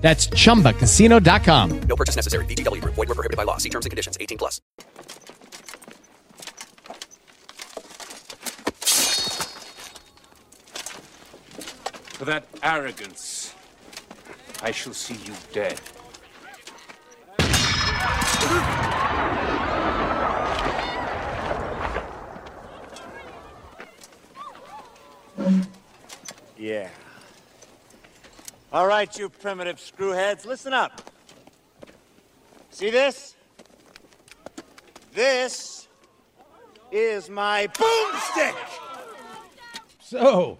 That's chumbacasino.com. No purchase necessary. VGW Group. Void were prohibited by law. See terms and conditions. 18 plus. For that arrogance, I shall see you dead. Yeah. All right, you primitive screwheads, listen up. See this? This is my boomstick. So,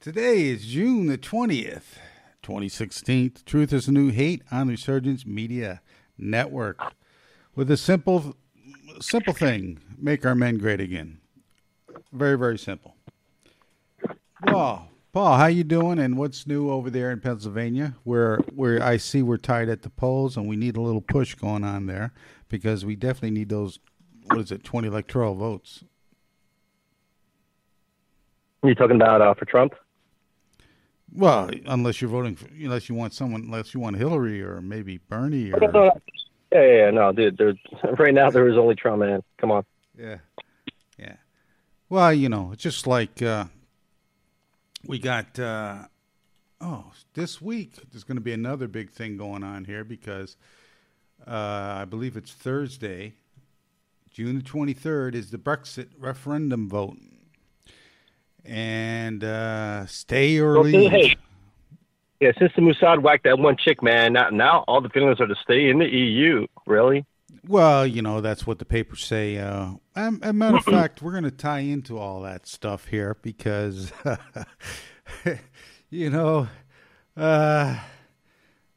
today is June the 20th, 2016. Truth is New Hate on Resurgence Media Network. With a simple, simple thing make our men great again. Very, very simple. Well, Paul, how you doing? And what's new over there in Pennsylvania, where where I see we're tied at the polls and we need a little push going on there because we definitely need those. What is it, twenty electoral votes? You talking about uh, for Trump? Well, unless you're voting, for, unless you want someone, unless you want Hillary or maybe Bernie or. Yeah, yeah, yeah, no, dude. There's right now there is only Trump, man. Come on. yeah, yeah. Well, you know, it's just like uh, we got. Uh, oh, this week there's going to be another big thing going on here because uh, I believe it's Thursday, June the 23rd, is the Brexit referendum vote, and uh, stay or Well, leave. hey, yeah, since the Mossad whacked that one chick, man, now, now all the feelings are to stay in the EU. Really? Well, you know, that's what the papers say. Uh, um, a matter of fact, we're going to tie into all that stuff here because, you know, uh,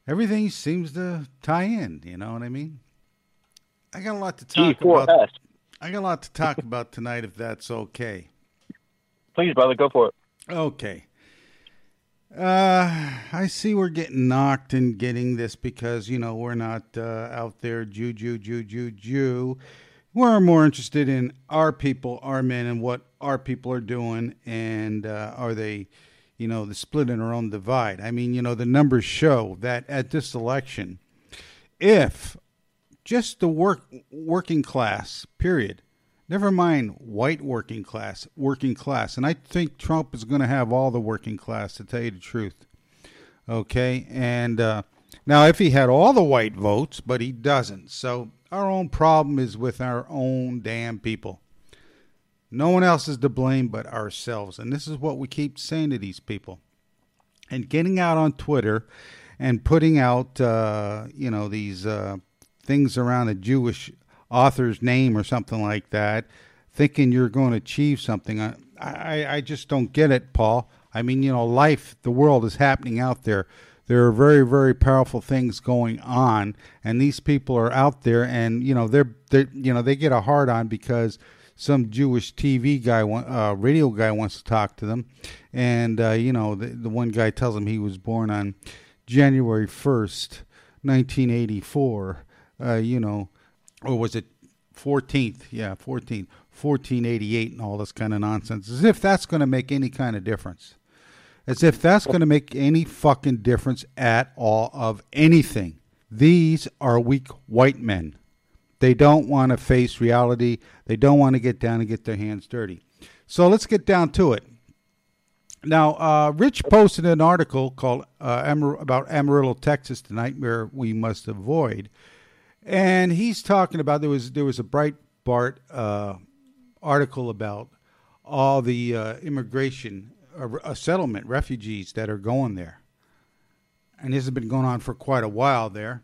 everything seems to tie in. You know what I mean? I got a lot to talk G4S. about. I got a lot to talk about tonight, if that's okay. Please, brother, go for it. Okay. Uh, I see we're getting knocked and getting this because, you know, we're not uh, out there Jew, Jew, Jew, Jew, Jew. We're more interested in our people, our men, and what our people are doing, and uh, are they, you know, the split in our own divide. I mean, you know, the numbers show that at this election, if just the work working class, period, Never mind white working class, working class. And I think Trump is going to have all the working class, to tell you the truth. Okay? And uh, now, if he had all the white votes, but he doesn't. So our own problem is with our own damn people. No one else is to blame but ourselves. And this is what we keep saying to these people. And getting out on Twitter and putting out, uh, you know, these uh, things around the Jewish author's name or something like that, thinking you're going to achieve something. I, I, I just don't get it, Paul. I mean, you know, life, the world is happening out there. There are very, very powerful things going on, and these people are out there, and you know, they're, they, you know, they get a hard on because some Jewish TV guy, uh, radio guy, wants to talk to them, and uh, you know, the, the one guy tells him he was born on January first, nineteen eighty four. Uh, you know, or was it 14th? Yeah, 14th, 1488, and all this kind of nonsense. As if that's going to make any kind of difference. As if that's going to make any fucking difference at all of anything. These are weak white men. They don't want to face reality. They don't want to get down and get their hands dirty. So let's get down to it. Now, uh, Rich posted an article called uh, Amar- about Amarillo, Texas, the nightmare we must avoid and he's talking about there was there was a Breitbart uh, article about all the uh, immigration uh, uh, settlement refugees that are going there, and this has been going on for quite a while there.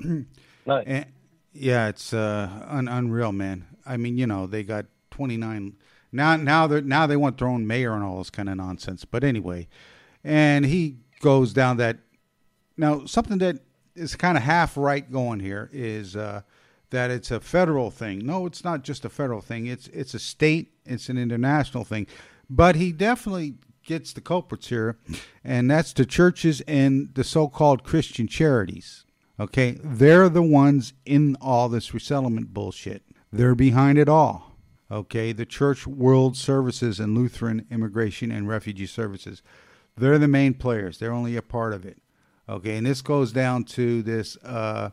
Nice. And, yeah, it's uh, un- unreal, man. I mean, you know, they got twenty nine now. Now they now they want their own mayor and all this kind of nonsense. But anyway, and he goes down that now something that is kind of half right going here is uh, that it's a federal thing. No, it's not just a federal thing. It's it's a state. It's an international thing. But he definitely gets the culprits here, and that's the churches and the so-called Christian charities. Okay, they're the ones in all this resettlement bullshit. They're behind it all. Okay, the Church World Services and Lutheran Immigration and Refugee Services. They're the main players. They're only a part of it. Okay, and this goes down to this uh,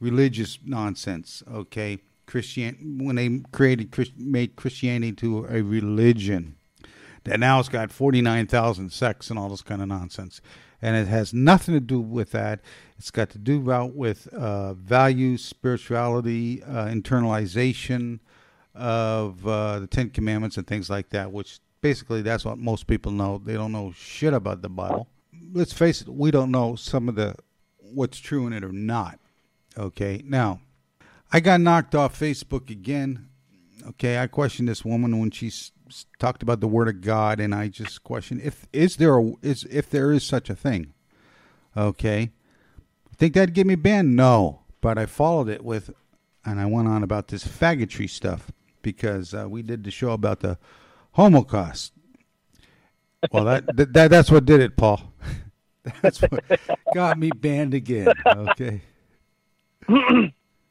religious nonsense. Okay, Christian when they created made Christianity to a religion that now it's got forty nine thousand sects and all this kind of nonsense, and it has nothing to do with that. It's got to do about with uh, values, spirituality, uh, internalization of uh, the Ten Commandments and things like that. Which basically that's what most people know. They don't know shit about the Bible. Let's face it, we don't know some of the what's true in it or not. Okay, now I got knocked off Facebook again. Okay, I questioned this woman when she talked about the Word of God, and I just questioned if is there a, is if there is such a thing. Okay, think that'd get me banned? No, but I followed it with, and I went on about this faggotry stuff because uh, we did the show about the Holocaust. Well, that, that, that that's what did it, Paul. That's what got me banned again. Okay.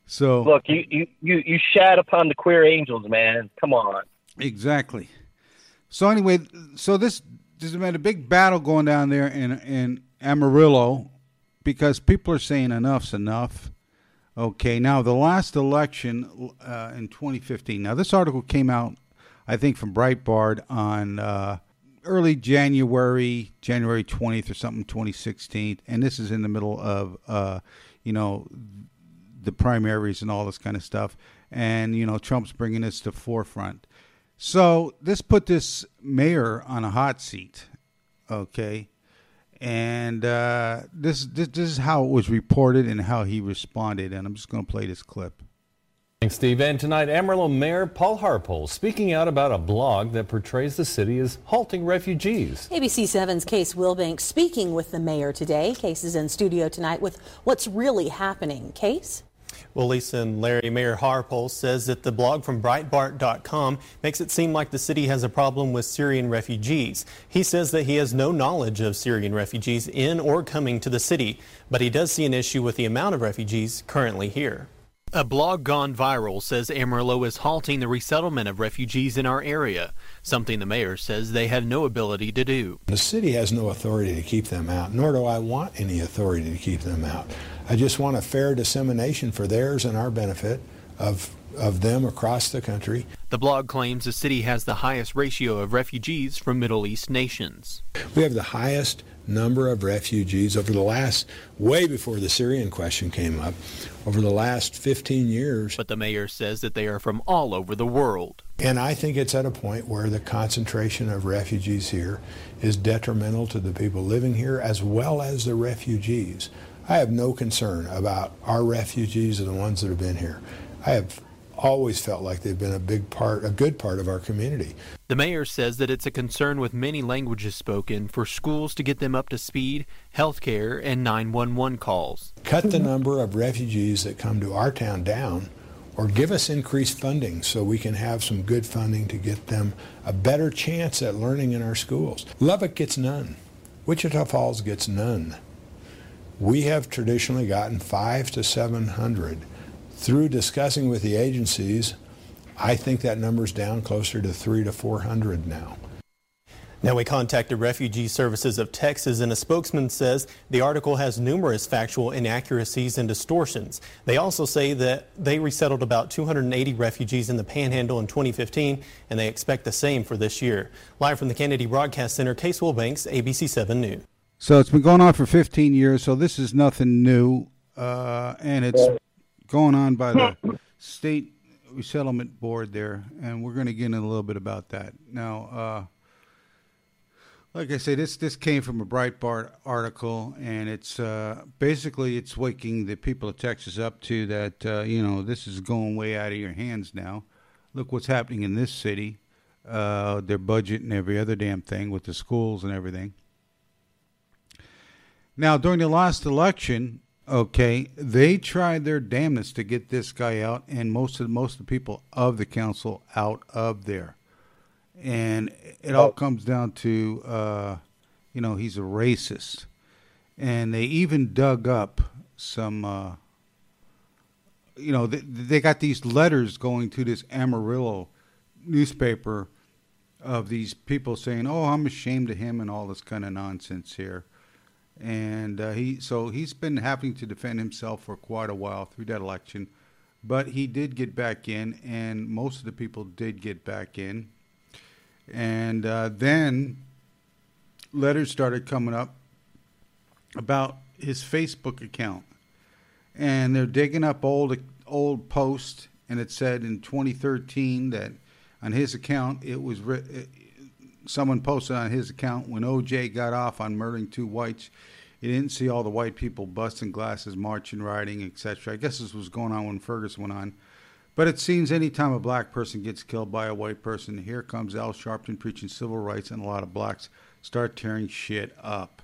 So Look, you, you, you, you shat upon the queer angels, man. Come on. Exactly. So anyway, so this there's been a big battle going down there in in Amarillo because people are saying enough's enough. Okay, now the last election uh, in 2015. Now this article came out, I think, from Breitbart on uh, early January, January 20th or something, 2016, and this is in the middle of, uh, you know, the primaries and all this kind of stuff. And, you know, Trump's bringing this to forefront. So this put this mayor on a hot seat, okay? And uh, this, this this is how it was reported and how he responded. And I'm just going to play this clip. Thanks, Steve. And tonight, Amarillo Mayor Paul Harpole speaking out about a blog that portrays the city as halting refugees. ABC 7's Case Wilbank speaking with the mayor today. Case is in studio tonight with what's really happening. Case? Well, Lisa and Larry, Mayor Harpole says that the blog from Breitbart.com makes it seem like the city has a problem with Syrian refugees. He says that he has no knowledge of Syrian refugees in or coming to the city, but he does see an issue with the amount of refugees currently here. A blog gone viral says Amarillo is halting the resettlement of refugees in our area, something the mayor says they have no ability to do. The city has no authority to keep them out, nor do I want any authority to keep them out. I just want a fair dissemination for theirs and our benefit of, of them across the country. The blog claims the city has the highest ratio of refugees from Middle East nations. We have the highest number of refugees over the last, way before the Syrian question came up, over the last 15 years. But the mayor says that they are from all over the world. And I think it's at a point where the concentration of refugees here is detrimental to the people living here as well as the refugees. I have no concern about our refugees or the ones that have been here. I have always felt like they've been a big part, a good part of our community. The mayor says that it's a concern with many languages spoken for schools to get them up to speed, health care, and 911 calls. Cut the number of refugees that come to our town down or give us increased funding so we can have some good funding to get them a better chance at learning in our schools. Lubbock gets none. Wichita Falls gets none. We have traditionally gotten five to 700. Through discussing with the agencies, I think that number's down closer to three to 400 now. Now, we contacted Refugee Services of Texas, and a spokesman says the article has numerous factual inaccuracies and distortions. They also say that they resettled about 280 refugees in the Panhandle in 2015, and they expect the same for this year. Live from the Kennedy Broadcast Center, Case Wilbanks, ABC 7 News. So it's been going on for 15 years. So this is nothing new, uh, and it's going on by the state resettlement board there, and we're going to get in a little bit about that now. Uh, like I say, this this came from a Breitbart article, and it's uh, basically it's waking the people of Texas up to that. Uh, you know, this is going way out of your hands now. Look what's happening in this city, uh, their budget and every other damn thing with the schools and everything. Now, during the last election, Okay, they tried their damnedest to get this guy out, and most of most of the people of the council out of there, and it all comes down to, uh, you know, he's a racist, and they even dug up some, uh, you know, they, they got these letters going to this Amarillo newspaper of these people saying, "Oh, I'm ashamed of him," and all this kind of nonsense here and uh, he so he's been having to defend himself for quite a while through that election, but he did get back in, and most of the people did get back in, and uh, then letters started coming up about his Facebook account, and they're digging up old old posts, and it said in 2013 that on his account it was writ- someone posted on his account when OJ got off on murdering two whites. He didn't see all the white people busting glasses, marching, rioting, etc. I guess this was going on when Ferguson went on. But it seems anytime a black person gets killed by a white person, here comes Al Sharpton preaching civil rights, and a lot of blacks start tearing shit up.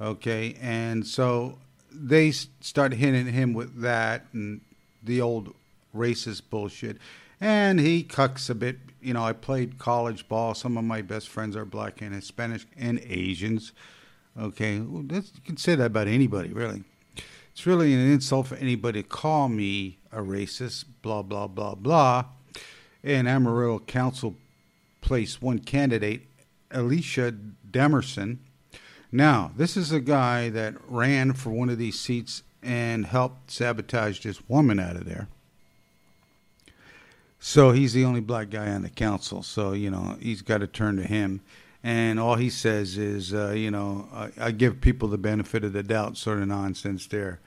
Okay, and so they start hitting him with that and the old racist bullshit. And he cucks a bit. You know, I played college ball. Some of my best friends are black and Hispanic and Asians. Okay, well, that's, you can say that about anybody, really. It's really an insult for anybody to call me a racist, blah, blah, blah, blah. And Amarillo Council placed one candidate, Alicia Demerson. Now, this is a guy that ran for one of these seats and helped sabotage this woman out of there. So he's the only black guy on the council. So, you know, he's got to turn to him. And all he says is, uh, you know, I, I, give people the benefit of the doubt sort of nonsense there.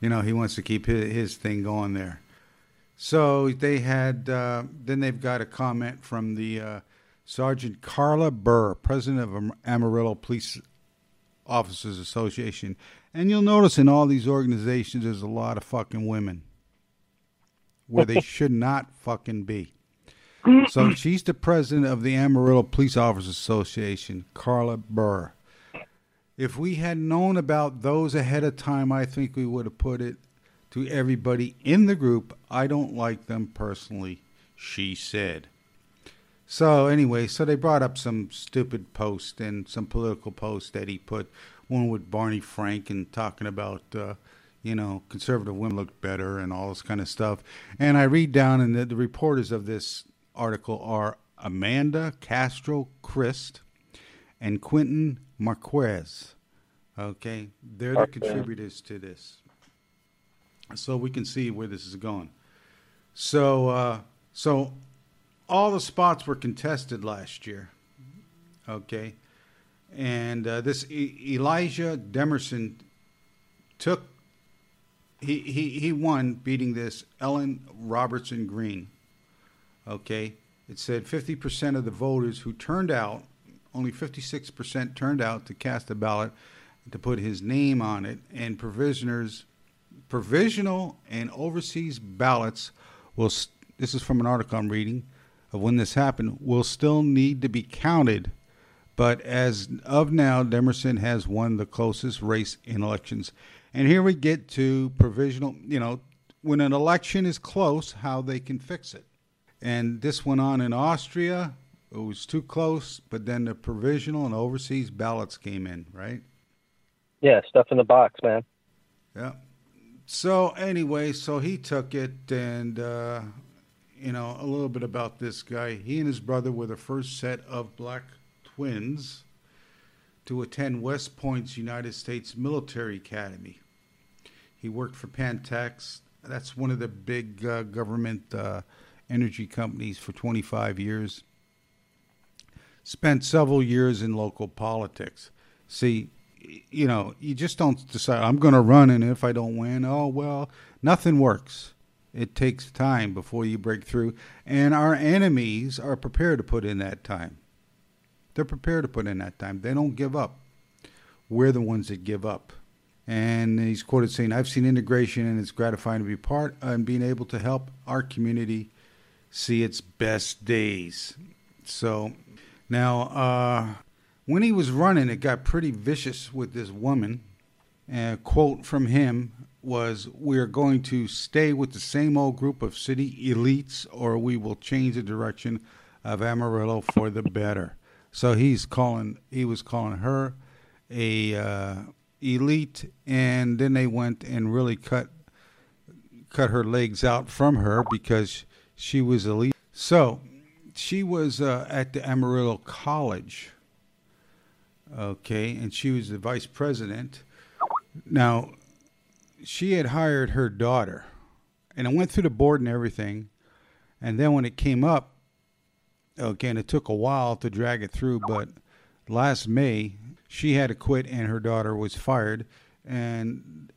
You know, he wants to keep his, his thing going there. So they had, uh, then they've got a comment from the uh, Sergeant Carla Burr, president of Amarillo Police Officers Association. And you'll notice in all these organizations, there's a lot of fucking women where they should not fucking be. So she's the president of the Amarillo Police Officers Association, Carla Burr. If we had known about those ahead of time, I think we would have put it to everybody in the group. I don't like them personally, she said. So anyway, so they brought up some stupid post and some political post that he put. One with Barney Frank and talking about uh, you know, conservative women look better and all this kind of stuff. And I read down, and the, the reporters of this article are Amanda Castro Crist and Quentin Marquez. Okay, they're the okay. contributors to this. So we can see where this is going. So, uh, so all the spots were contested last year. Okay, and uh, this e- Elijah Demerson took he, he, he won beating this Ellen Robertson Green. Okay. It said 50% of the voters who turned out, only 56% turned out to cast a ballot to put his name on it, and provisioners, provisional and overseas ballots will, this is from an article I'm reading of when this happened, will still need to be counted. But as of now, Demerson has won the closest race in elections. And here we get to provisional, you know, when an election is close, how they can fix it. And this went on in Austria. It was too close, but then the provisional and overseas ballots came in, right? Yeah, stuff in the box, man. Yeah. So anyway, so he took it, and uh, you know a little bit about this guy. He and his brother were the first set of black twins to attend West Point's United States Military Academy. He worked for Pantex. That's one of the big uh, government uh, energy companies for 25 years. Spent several years in local politics. See, you know, you just don't decide, I'm going to run, and if I don't win, oh, well, nothing works. It takes time before you break through. And our enemies are prepared to put in that time. They're prepared to put in that time. They don't give up. We're the ones that give up. And he's quoted saying, I've seen integration and it's gratifying to be part and being able to help our community see its best days. So now, uh, when he was running, it got pretty vicious with this woman. A quote from him was, "We are going to stay with the same old group of city elites, or we will change the direction of Amarillo for the better." So he's calling. He was calling her a uh, elite, and then they went and really cut cut her legs out from her because she was elite. So she was uh, at the Amarillo College. Okay, and she was the vice president. Now, she had hired her daughter, and it went through the board and everything. And then when it came up, okay, and it took a while to drag it through, but last May she had to quit, and her daughter was fired, and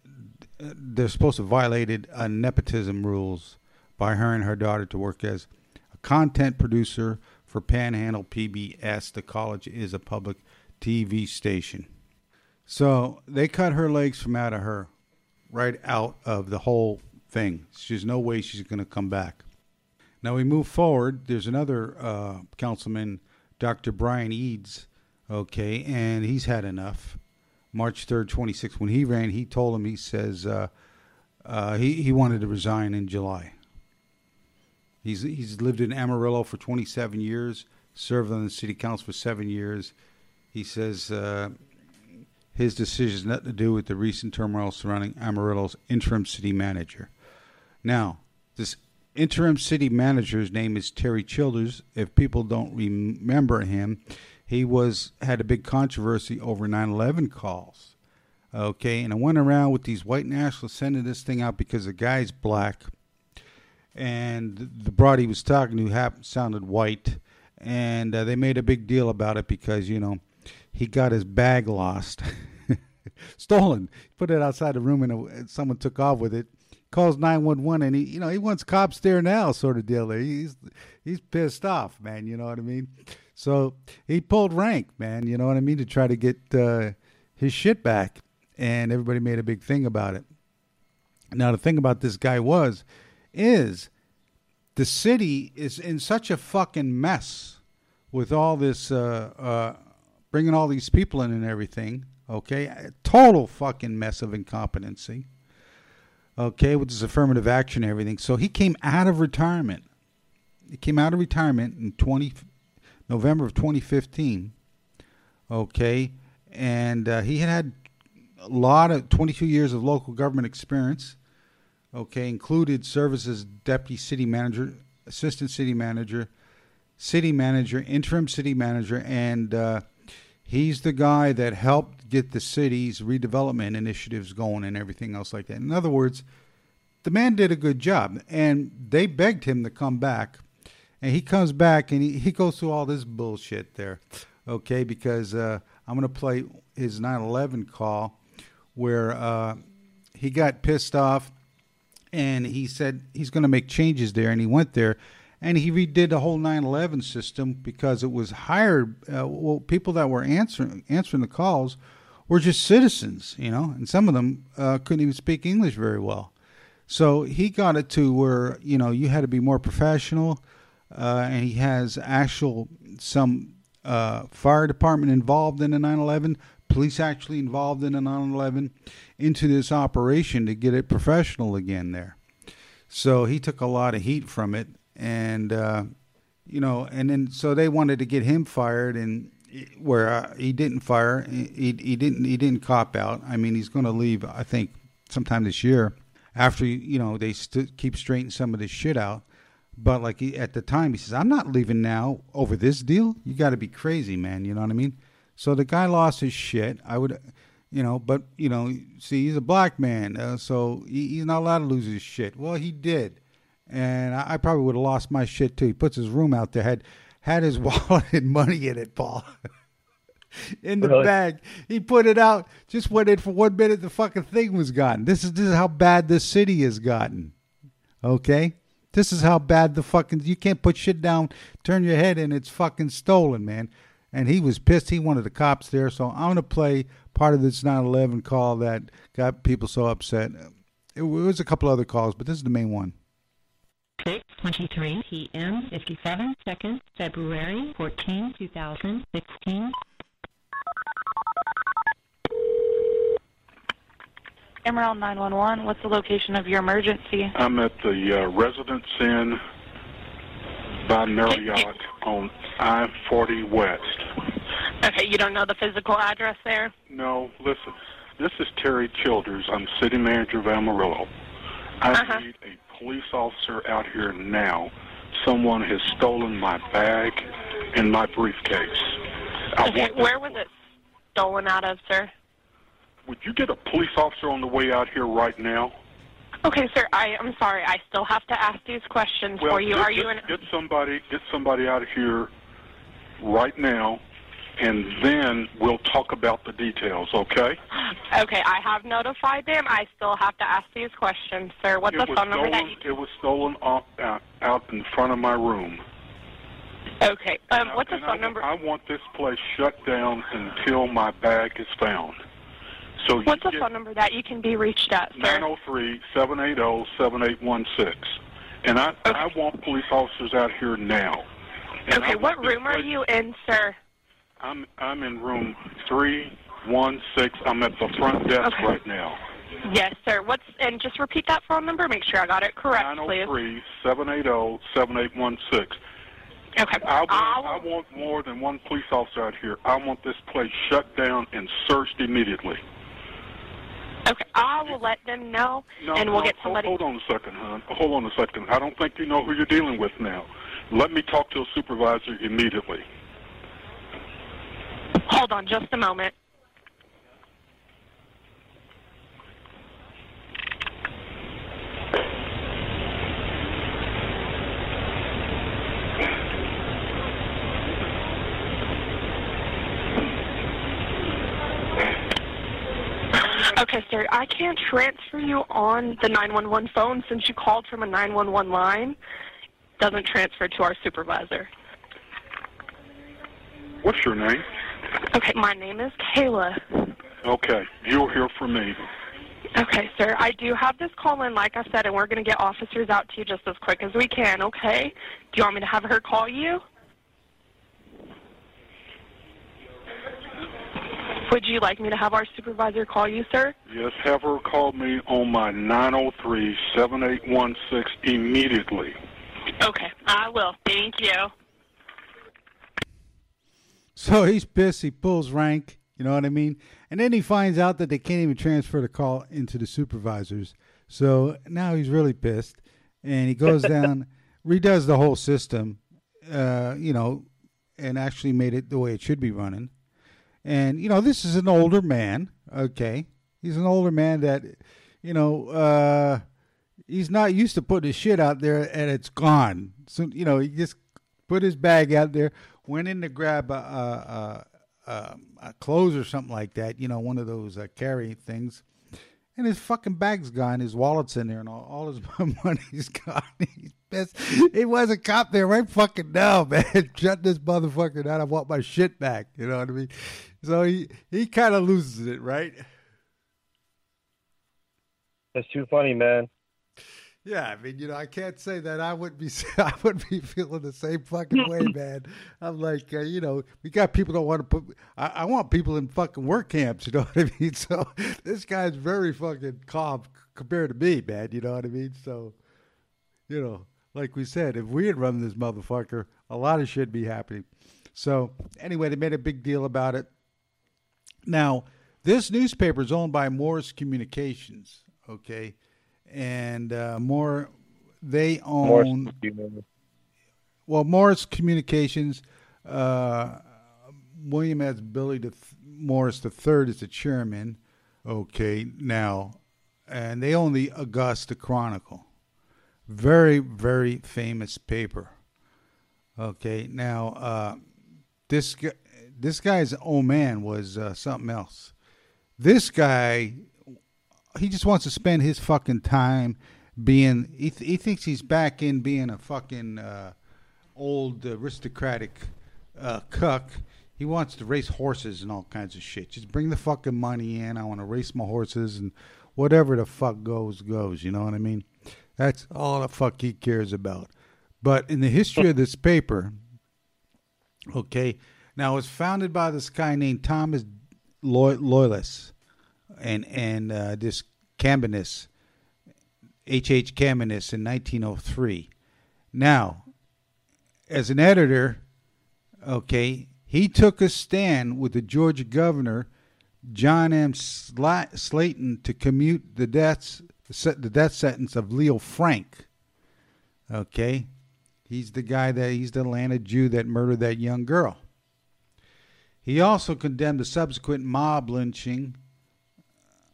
they're supposed to violated uh, nepotism rules by hiring her daughter to work as a content producer for Panhandle PBS. The college is a public TV station. So they cut her legs from out of her, right out of the whole thing. There's no way she's going to come back. Now we move forward. There's another uh, councilman, Dr. Brian Eads, okay, and he's had enough. March 3rd, 26, when he ran, he told him, he says, uh, uh, he, he wanted to resign in July. He's, he's lived in Amarillo for 27 years, served on the city council for seven years. He says uh, his decision has nothing to do with the recent turmoil surrounding Amarillo's interim city manager. Now, this interim city manager's name is Terry Childers. If people don't remember him, he was had a big controversy over 9/11 calls. Okay, and I went around with these white nationalists sending this thing out because the guy's black, and the broad he was talking to happened, sounded white, and uh, they made a big deal about it because you know he got his bag lost, stolen. Put it outside the room, and uh, someone took off with it. Calls nine one one, and he, you know, he wants cops there now, sort of deal. He's he's pissed off, man. You know what I mean? So he pulled rank, man. You know what I mean, to try to get uh, his shit back, and everybody made a big thing about it. Now the thing about this guy was, is the city is in such a fucking mess with all this, uh, uh, bringing all these people in and everything. Okay, a total fucking mess of incompetency. Okay, with this affirmative action and everything. So he came out of retirement. He came out of retirement in twenty November of 2015. Okay, and uh, he had had a lot of 22 years of local government experience. Okay, included services deputy city manager, assistant city manager, city manager, interim city manager, and uh, he's the guy that helped get the city's redevelopment initiatives going and everything else like that. In other words, the man did a good job, and they begged him to come back and he comes back and he, he goes through all this bullshit there, okay? Because uh, I'm going to play his 9/11 call where uh, he got pissed off and he said he's going to make changes there, and he went there and he redid the whole 9/11 system because it was hired. Uh, well, people that were answering answering the calls were just citizens, you know, and some of them uh, couldn't even speak English very well. So he got it to where you know you had to be more professional uh, and he has actual some uh, fire department involved in the 9/11, police actually involved in the 9/11 into this operation to get it professional again there. So he took a lot of heat from it, and uh, you know, and then so they wanted to get him fired, and where uh, he didn't fire, he he didn't he didn't cop out. I mean, he's going to leave, I think, sometime this year after you know they st- keep straightening some of this shit out. But like he, at the time, he says, "I'm not leaving now over this deal. You got to be crazy, man. You know what I mean?" So the guy lost his shit. I would, you know, but you know, see, he's a black man, uh, so he, he's not allowed to lose his shit. Well, he did, and I, I probably would have lost my shit too. He puts his room out there, had had his wallet and money in it, Paul. in the Really? bag. He put it out. Just went in for one minute. The fucking thing was gone. This is this is how bad this city has gotten. Okay, this is how bad the fucking you can't put shit down, turn your head, and it's fucking stolen, man. And he was pissed. He wanted the cops there. So I'm gonna play part of this 9/11 call that got people so upset. It was a couple other calls, but this is the main one. 6:23 p.m. 57 seconds, February 14, 2016. Amarillo 911. What's the location of your emergency? I'm at the uh, Residence Inn by Marriott on I-40 West. Okay, you don't know the physical address there? No, listen. This is Terry Childers. I'm city manager of Amarillo. I Uh-huh. need a police officer out here now. Someone has stolen my bag and my briefcase. I Okay, where was it stolen out of, sir? Would you get a police officer on the way out here right now? Okay, sir, I, I'm sorry. I still have to ask these questions Well, for you. get, Are you in... get somebody get somebody out of here right now, and then we'll talk about the details. Okay? Okay, I have notified them. I still have to ask these questions, sir. What's it the was phone number that stolen. It was stolen off, out, out in front of my room. Okay, um, what's the phone I, number? I want this place shut down until my bag is found. So What's the phone number that you can be reached at, sir? 903-780-7816. And I, I want police officers out here now. And Okay, what room are you in, sir? I'm I'm in room three one six. I'm at the front desk Okay. right now. Yes, sir. What's and just repeat that phone number. Make sure I got it correct, Nine please. zero three seven eight zero seven eight one six. Okay. I want, I want more than one police officer out here. I want this place shut down and searched immediately. Okay, I will let them know, No, and we'll no, get hold- somebody. Hold, on a second, hon. Hold on a second. I don't think you know who you're dealing with now. Let me talk to a supervisor immediately. Hold on, just a moment. Sir, I can't transfer you on the 911 phone since you called from a 911 line. Doesn't transfer to our supervisor. What's your name? Okay, my name is Kayla. Okay, you'll hear from me. Okay, sir, I do have this call in, like I said, and we're going to get officers out to you just as quick as we can, okay? Do you want me to have her call you? Would you like me to have our supervisor call you, sir? Yes, have her call me on my 903-7816 immediately. Okay, I will. Thank you. So he's pissed. He pulls rank. You know what I mean? And then he finds out that they can't even transfer the call into the supervisors. So now he's really pissed. And he goes down, redoes the whole system, uh, you know, and actually made it the way it should be running. And, you know, this is an older man, okay? He's an older man that, you know, uh, he's not used to putting his shit out there and it's gone. So, you know, he just put his bag out there, went in to grab a, a, a, a, clothes or something like that, you know, one of those uh, carry things. And his fucking bag's gone. His wallet's in there, and all, all his money's gone. He's. He was a cop there right fucking now, man. Shut this motherfucker down. I want my shit back. You know what I mean? So he he kind of loses it, right? That's too funny, man. Yeah, I mean, you know, I can't say that I would be, I would be feeling the same fucking way, man. I'm like, uh, you know, we got people that want to put, I, I want people in fucking work camps, you know what I mean? So this guy's very fucking calm compared to me, man. You know what I mean? So, you know, like we said, if we had run this motherfucker, a lot of shit would be happening. So anyway, they made a big deal about it. Now, this newspaper is owned by Morris Communications, okay, and uh, more they own. Well, Morris Communications, uh, William S. Billy the Morris the third is the chairman. Okay, now, and they own the Augusta Chronicle, very very famous paper. Okay, now uh, this guy, this guy's old man was uh, something else. This guy, he just wants to spend his fucking time being. He, th- he thinks he's back in being a fucking uh, old aristocratic uh, cuck. He wants to race horses and all kinds of shit. Just bring the fucking money in. I want to race my horses and whatever the fuck goes goes. You know what I mean? That's all the fuck he cares about. But in the history of this paper, okay, now it was founded by this guy named Thomas Loy- and and uh, this Cambinis, H. H. Cambinis in 1903. Now, as an editor, okay, he took a stand with the Georgia governor John M. Sla- Slaton to commute the deaths the death sentence of Leo Frank. Okay, he's the guy that he's the Atlanta Jew that murdered that young girl. He also condemned the subsequent mob lynching.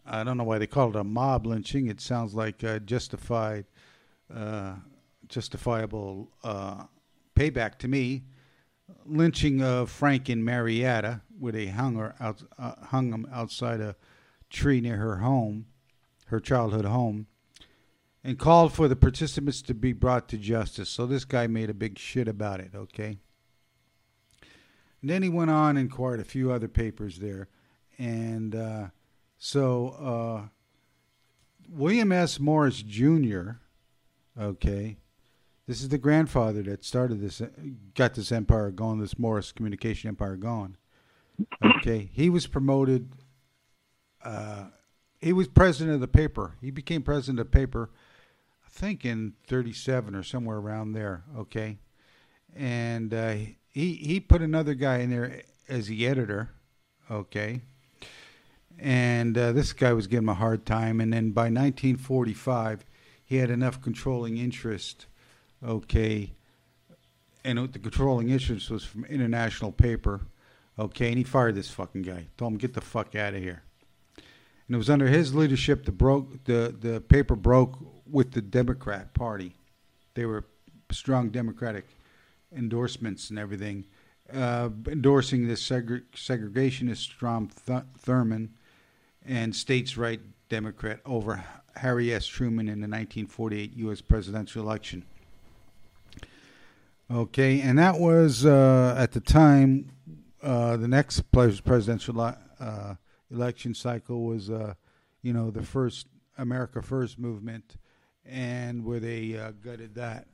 I don't know why they call it a mob lynching. It sounds like justified, uh, justifiable uh, payback to me. Lynching of Frank in Marietta, where they hung her out, uh, hung him outside a tree near her home, her childhood home, and called for the participants to be brought to justice. So this guy made a big shit about it. Okay. And then he went on and acquired a few other papers there. And uh, so uh, William S. Morris Jr., okay, this is the grandfather that started this, got this empire going, this Morris communication empire going. Okay, he was promoted. Uh, he was president of the paper. He became president of the paper, I think in '37 or somewhere around there. Okay, and uh, he he put another guy in there as the editor, okay, and uh, this guy was giving him a hard time. And then by 1945, he had enough controlling interest, okay, and the controlling interest was from international paper, okay, and he fired this fucking guy. Told him get the fuck out of here. And it was under his leadership the broke the the paper broke with the Democrat Party. They were strong Democratic endorsements and everything, uh, endorsing this segre- segregationist Strom Th- Thurmond and states' right Democrat over Harry S. Truman in the 1948 U.S. presidential election. Okay, and that was uh, at the time uh, the next presidential uh, election cycle was, uh, you know, the first America First movement, and where they uh, gutted that.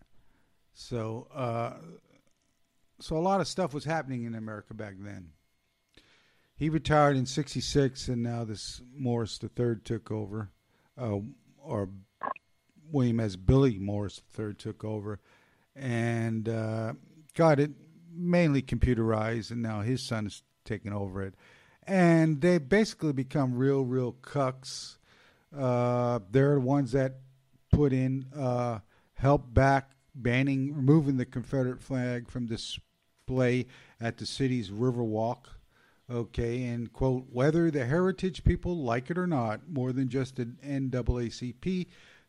So uh, so a lot of stuff was happening in America back then. He retired in '66, and now this Morris III took over, uh, or William S. Billy Morris III took over, and uh, got it mainly computerized, and now his son is taking over it, and they basically become real, real cucks. Uh, they're the ones that put in uh, help back banning, removing the Confederate flag from this display at the city's Riverwalk. Okay, and quote, whether the heritage people like it or not, more than just an NAACP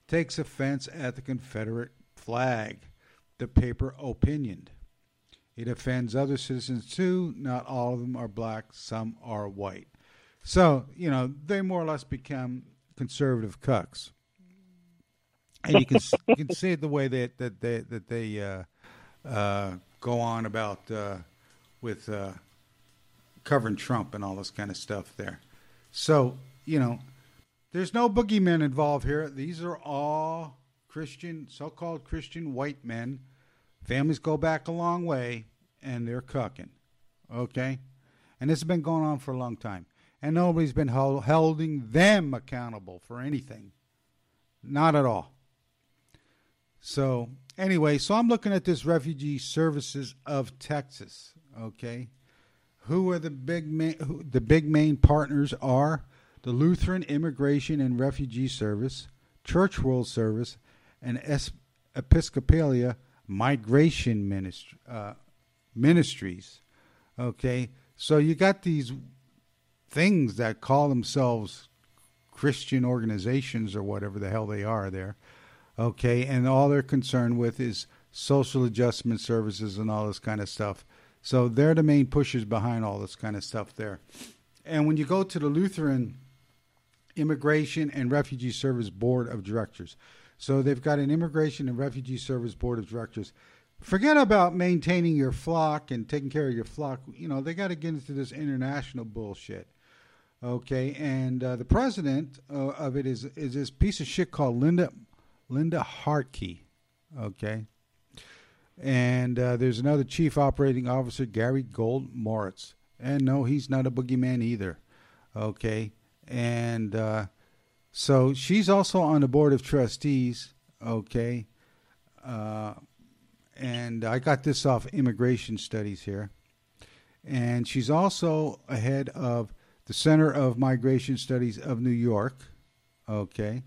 takes offense at the Confederate flag, the paper opinioned. It offends other citizens too. Not all of them are black, some are white. So, you know, they more or less become conservative cucks. And you can you can see it the way that that they that they uh, uh, go on about uh, with uh, covering Trump and all this kind of stuff there. So, you know, there's no boogeymen involved here. These are all Christian, so called Christian white men. Families go back a long way and they're cucking. Okay? And this has been going on for a long time. And nobody's been holding them accountable for anything. Not at all. So, anyway, so I'm looking at this Refugee Services of Texas. Okay, who are the big main, who, the big main partners are the Lutheran Immigration and Refugee Service, Church World Service, and es- Episcopalia Migration Ministry, uh, Ministries. Okay, so you got these things that call themselves Christian organizations or whatever the hell they are there okay, and all they're concerned with is social adjustment services and all this kind of stuff. So they're the main pushers behind all this kind of stuff there. And when you go to the Lutheran Immigration and Refugee Service Board of Directors, so they've got an Immigration and Refugee Service Board of Directors. Forget about maintaining your flock and taking care of your flock. You know, they got to get into this international bullshit. Okay, and uh, the president uh, of it is is this piece of shit called Linda Linda Hartke. Okay. And uh, there's another chief operating officer, Gary Gold Moritz. And no, he's not a boogeyman either. Okay. And uh, So she's also on the board of trustees. Okay. Uh, and I got this off immigration studies here. And she's also ahead of the Center of Migration Studies of New York. Okay.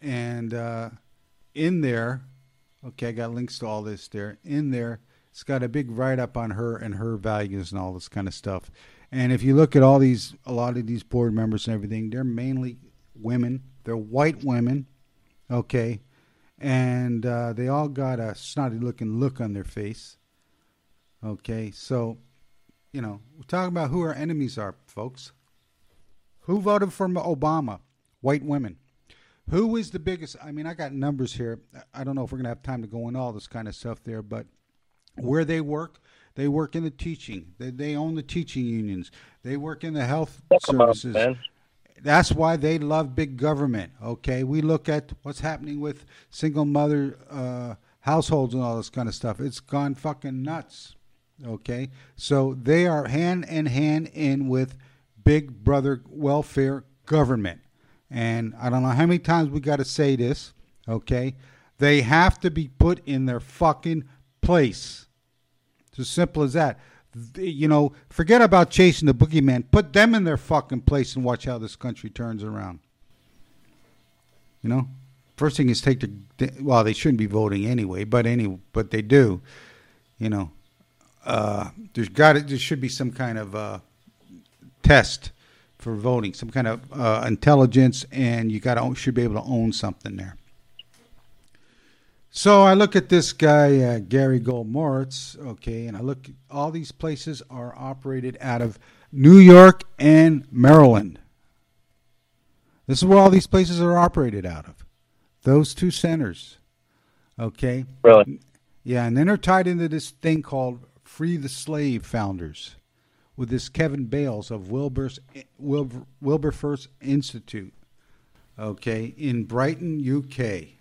And uh, in there, okay, I got links to all this there. In there, it's got a big write up on her and her values and all this kind of stuff. And if you look at all these, a lot of these board members and everything, they're mainly women. They're white women, okay, and uh, they all got a snotty looking look on their face. Okay, so you know we're talking about who our enemies are, folks. Who voted for Obama? White women. Who is the biggest? I mean, I got numbers here. I don't know if we're gonna have time to go into all this kind of stuff there, but where they work, they work in the teaching. They, they own the teaching unions. They work in the health services. That's why they love big government. Okay, we look at what's happening with single mother uh, households and all this kind of stuff. It's gone fucking nuts. Okay, so they are hand in hand in with big brother welfare government. And I don't know how many times we got to say this. Okay, they have to be put in their fucking place. It's as simple as that. You know, forget about chasing the boogeyman. Put them in their fucking place and watch how this country turns around. You know, first thing is take the well, they shouldn't be voting anyway, but any but they do. You know, uh, there's got to, there should be some kind of uh, test for voting, some kind of uh, intelligence, and you got to should be able to own something there. So I look at this guy, uh, Gary Gold Moritz, okay, and I look, all these places are operated out of New York and Maryland. This is where all these places are operated out of. Those two centers, okay? Really? Yeah, and then they're tied into this thing called Free the Slave Founders with this Kevin Bales of Wilber's, Wilber, Wilberforce Institute, okay, in Brighton, UK.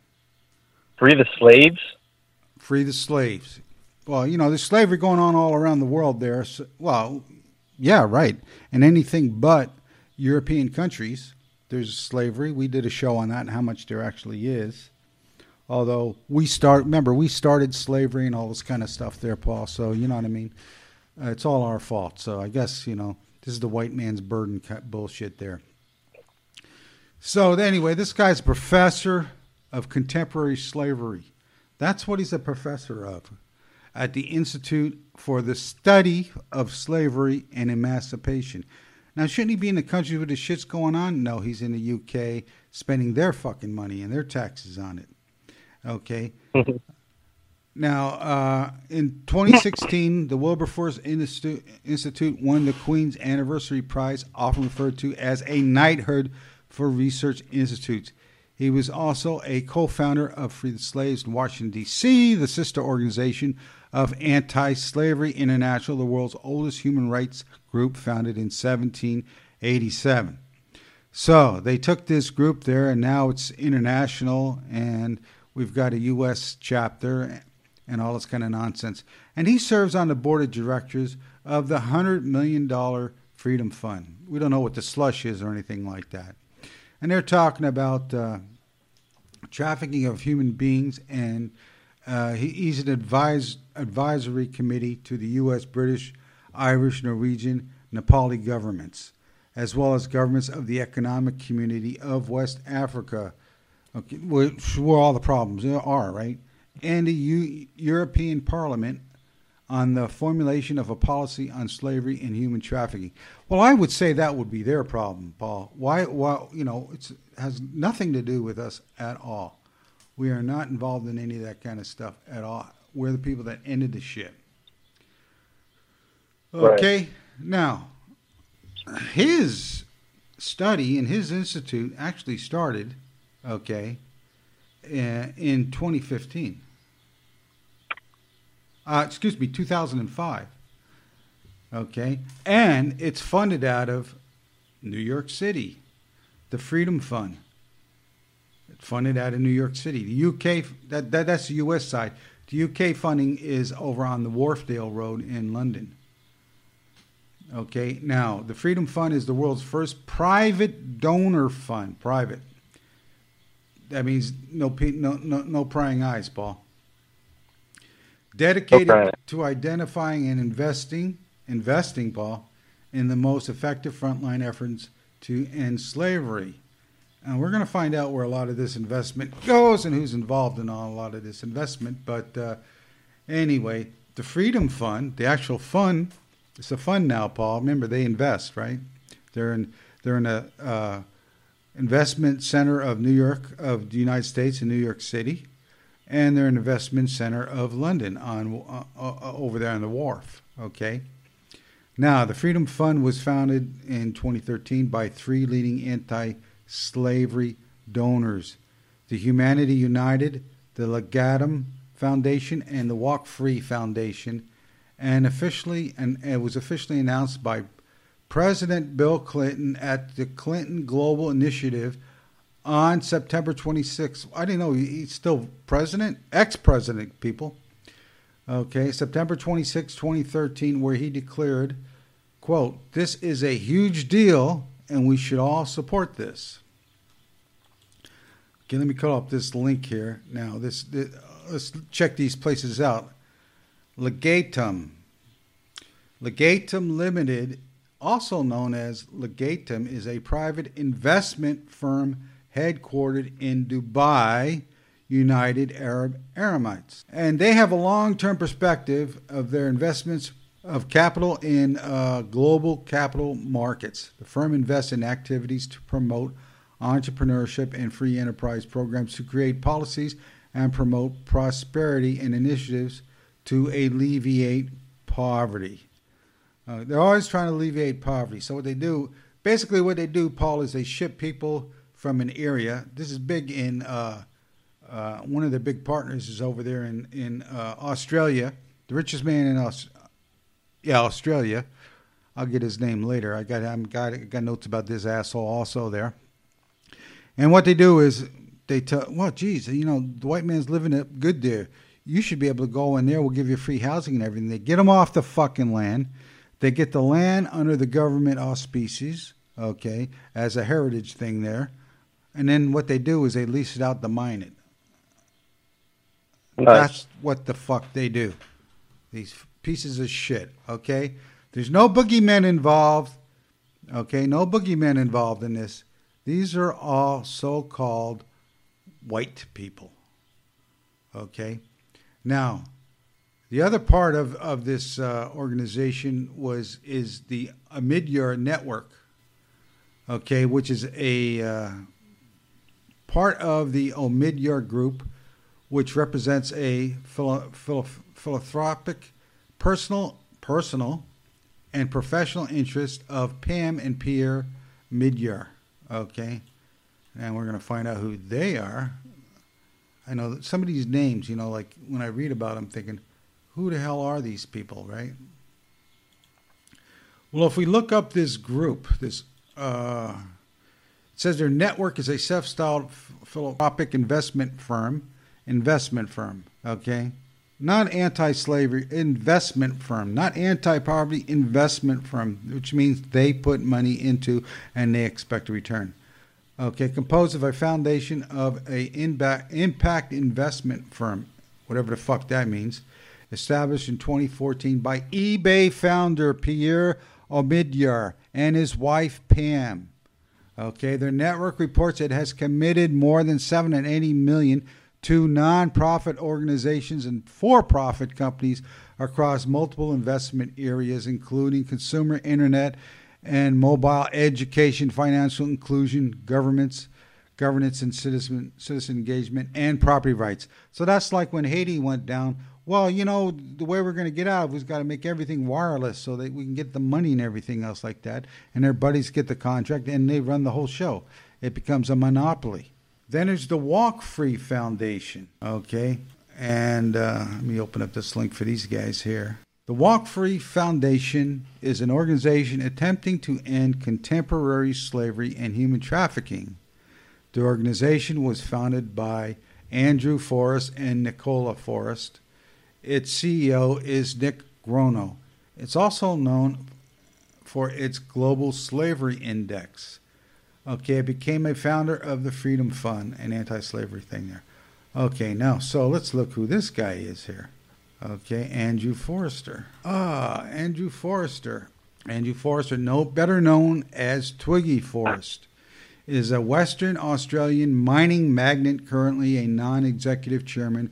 Free the slaves? Free the slaves. Well, you know, there's slavery going on all around the world there. So, well, yeah, right. And anything but European countries, there's slavery. We did a show on that and how much there actually is. Although we start, remember, we started slavery and all this kind of stuff there, Paul. So, you know what I mean? Uh, it's all our fault. So I guess, you know, this is the white man's burden bullshit there. So anyway, this guy's a professor of contemporary slavery. That's what he's a professor of at the Institute for the Study of Slavery and Emancipation. Now, shouldn't he be in the country where the shit's going on? No, he's in the UK spending their fucking money and their taxes on it. Okay. Now, uh, in 2016, the Wilberforce Institute, won the Queen's Anniversary Prize, often referred to as a knighthood for research institutes. He was also a co-founder of Free the Slaves in Washington, D.C., the sister organization of Anti-Slavery International, the world's oldest human rights group, founded in 1787. So they took this group there, and now it's international, and we've got a U.S. chapter and all this kind of nonsense. And he serves on the board of directors of the $100 million Freedom Fund. We don't know what the slush is or anything like that. And they're talking about uh, trafficking of human beings, and uh, he, he's an advise, advisory committee to the U.S., British, Irish, Norwegian, Nepali governments, as well as governments of the Economic Community of West Africa, okay, which where all the problems are, right? And the U- European Parliament on the formulation of a policy on slavery and human trafficking. Well, I would say that would be their problem, Paul. Why? Why? You know, it has nothing to do with us at all. We are not involved in any of that kind of stuff at all. We're the people that ended the shit. Okay, Right. now his study in his institute actually started, okay, uh, in 2015. Uh, excuse me, 2005. Okay, and it's funded out of New York City, the Freedom Fund. It's funded out of New York City. The UK, that, that that's the U.S. side. The UK funding is over on the Wharfdale Road in London. Okay, now the Freedom Fund is the world's first private donor fund. Private. That means no no no, no prying eyes, Paul. Dedicated Okay. to identifying and investing, investing, Paul, in the most effective frontline efforts to end slavery. And we're going to find out where a lot of this investment goes and who's involved in all, a lot of this investment. But uh, anyway, the Freedom Fund, the actual fund, it's a fund now, Paul. Remember, they invest, right? They're in they're in a uh, investment center of New York of the United States in New York City, and they're an investment center of London on uh, uh, over there on the wharf. Okay. Now, the Freedom Fund was founded in 2013 by three leading anti-slavery donors: the Humanity United, the Legatum Foundation, and the Walk Free Foundation, and officially and it was officially announced by President Bill Clinton at the Clinton Global Initiative on September 26th. I didn't know he's still president, ex-president, people. Okay, September 26, 2013, where he declared, quote, this is a huge deal and we should all support this. Okay, let me cut up this link here. Now, this, this uh, let's check these places out. Legatum. Legatum Limited, also known as Legatum, is a private investment firm headquartered in Dubai, United Arab Emirates. And they have a long term perspective of their investments of capital in uh, global capital markets. The firm invests in activities to promote entrepreneurship and free enterprise programs to create policies and promote prosperity and initiatives to alleviate poverty. Uh, they're always trying to alleviate poverty. So what they do, basically, what they do, Paul, is they ship people from an area. This is big in uh, uh, one of their big partners is over there in in uh, Australia. The richest man in Aus- yeah Australia. I'll get his name later. I got I'm got got notes about this asshole also there. And what they do is they tell, well, geez, you know, the white man's living it good there. You should be able to go in there. We'll give you free housing and everything. They get them off the fucking land. They get the land under the government auspices, okay, as a heritage thing there. And then what they do is they lease it out to mine it. Nice. That's what the fuck they do. These pieces of shit, okay? There's no boogeymen involved, okay? No boogeymen involved in this. These are all so called white people, okay? Now, the other part of, of this uh, organization was is the Omidyar Network, okay, which is a uh, part of the Omidyar Group, which represents a philo- philo- philanthropic, personal, personal, and professional interest of Pam and Pierre Omidyar. Okay, and we're going to find out who they are. I know some of these names, you know, like when I read about them, thinking, who the hell are these people, right? Well, if we look up this group, this uh, it says their network is a self-styled philanthropic investment firm, investment firm, okay? Not anti-slavery investment firm, not anti-poverty investment firm, which means they put money into and they expect a return. Okay, composed of a foundation of a impact impact investment firm, whatever the fuck that means, established in 2014 by eBay founder Pierre Omidyar and his wife Pam. Okay, their network reports it has committed more than 780 million to nonprofit organizations and for-profit companies across multiple investment areas including consumer internet and mobile education, financial inclusion, governments, governance and citizen citizen engagement and property rights. So that's like when Haiti went down. Well, you know, the way we're going to get out of we've got to make everything wireless so that we can get the money and everything else like that. And their buddies get the contract and they run the whole show. It becomes a monopoly. Then there's the Walk Free Foundation. Okay. And uh, let me open up this link for these guys here. The Walk Free Foundation is an organization attempting to end contemporary slavery and human trafficking. The organization was founded by Andrew Forrest and Nicola Forrest. Its CEO is Nick Grono. It's also known for its global slavery index. Okay, it became a founder of the Freedom Fund, an anti-slavery thing there. Okay, now so let's look who this guy is here. Okay, Andrew Forrester. Ah, Andrew Forrester. Andrew Forrester, no better known as Twiggy Forrest, is a Western Australian mining magnate, currently a non-executive chairman,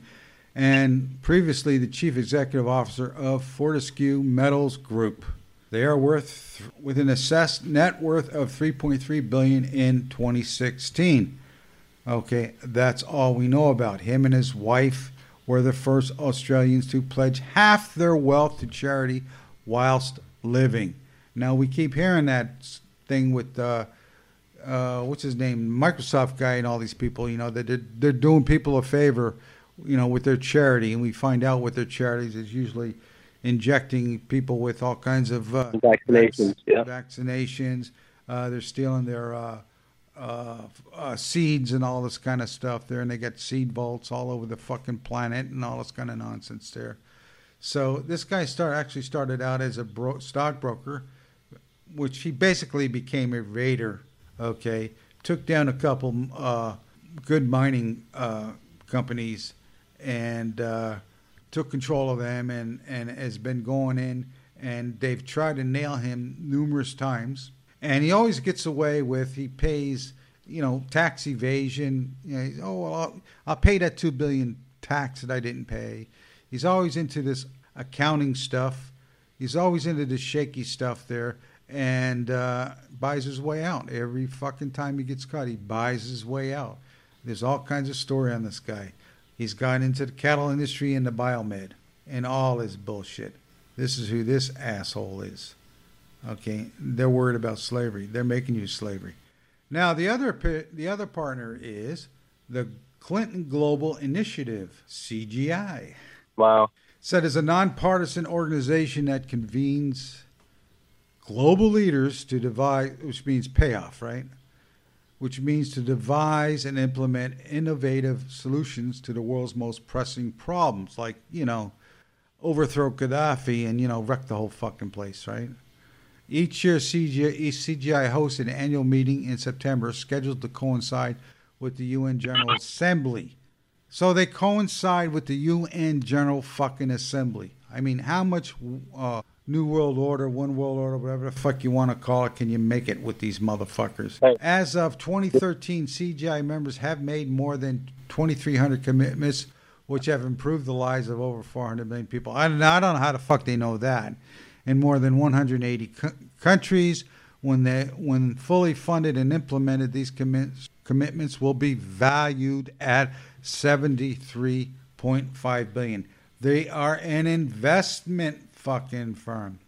and previously the chief executive officer of Fortescue Metals Group. They are worth with an assessed net worth of 3.3 billion in 2016. Okay, that's all we know about him and his wife were the first Australians to pledge half their wealth to charity whilst living. Now we keep hearing that thing with uh, uh, what's his name, Microsoft guy, and all these people. You know that they're, they're doing people a favor, you know, with their charity, and we find out what their charities is usually injecting people with all kinds of uh, Vaccinations, yeah. vaccinations. Uh, they're stealing their uh, uh, uh, seeds and all this kind of stuff there, and they got seed vaults all over the fucking planet and all this kind of nonsense there. So this guy start actually started out as a bro- stockbroker, which he basically became a raider. Okay, took down a couple uh, good mining uh, companies and uh, took control of them, and and has been going in. And they've tried to nail him numerous times, and he always gets away with he pays you know tax evasion. You know, oh well, I'll, I'll pay that two billion tax that I didn't pay. He's always into this accounting stuff. He's always into this shaky stuff there, and uh, buys his way out every fucking time he gets caught. He buys his way out. There's all kinds of story on this guy. He's gone into the cattle industry and the biomed and all his bullshit. This is who this asshole is. Okay, they're worried about slavery. They're making you slavery. Now the other the other partner is the Clinton Global Initiative (CGI). Wow. Said is a nonpartisan organization that convenes global leaders to divide, which means payoff, right? Which means to devise and implement innovative solutions to the world's most pressing problems, like you know, overthrow Gaddafi and you know wreck the whole fucking place, right? Each year, CGI, CGI hosts an annual meeting in September scheduled to coincide with the UN General Assembly. So they coincide with the UN General fucking Assembly. I mean, how much uh, New World Order, One World Order, whatever the fuck you want to call it, can you make it with these motherfuckers? As of 2013, CGI members have made more than 2,300 commitments, which have improved the lives of over 400 million people. I don't, I don't know how the fuck they know that. In more than 180 co- countries, when they when fully funded and implemented, these commits, commitments will be valued at 73.5 billion. They are an investment fucking firm.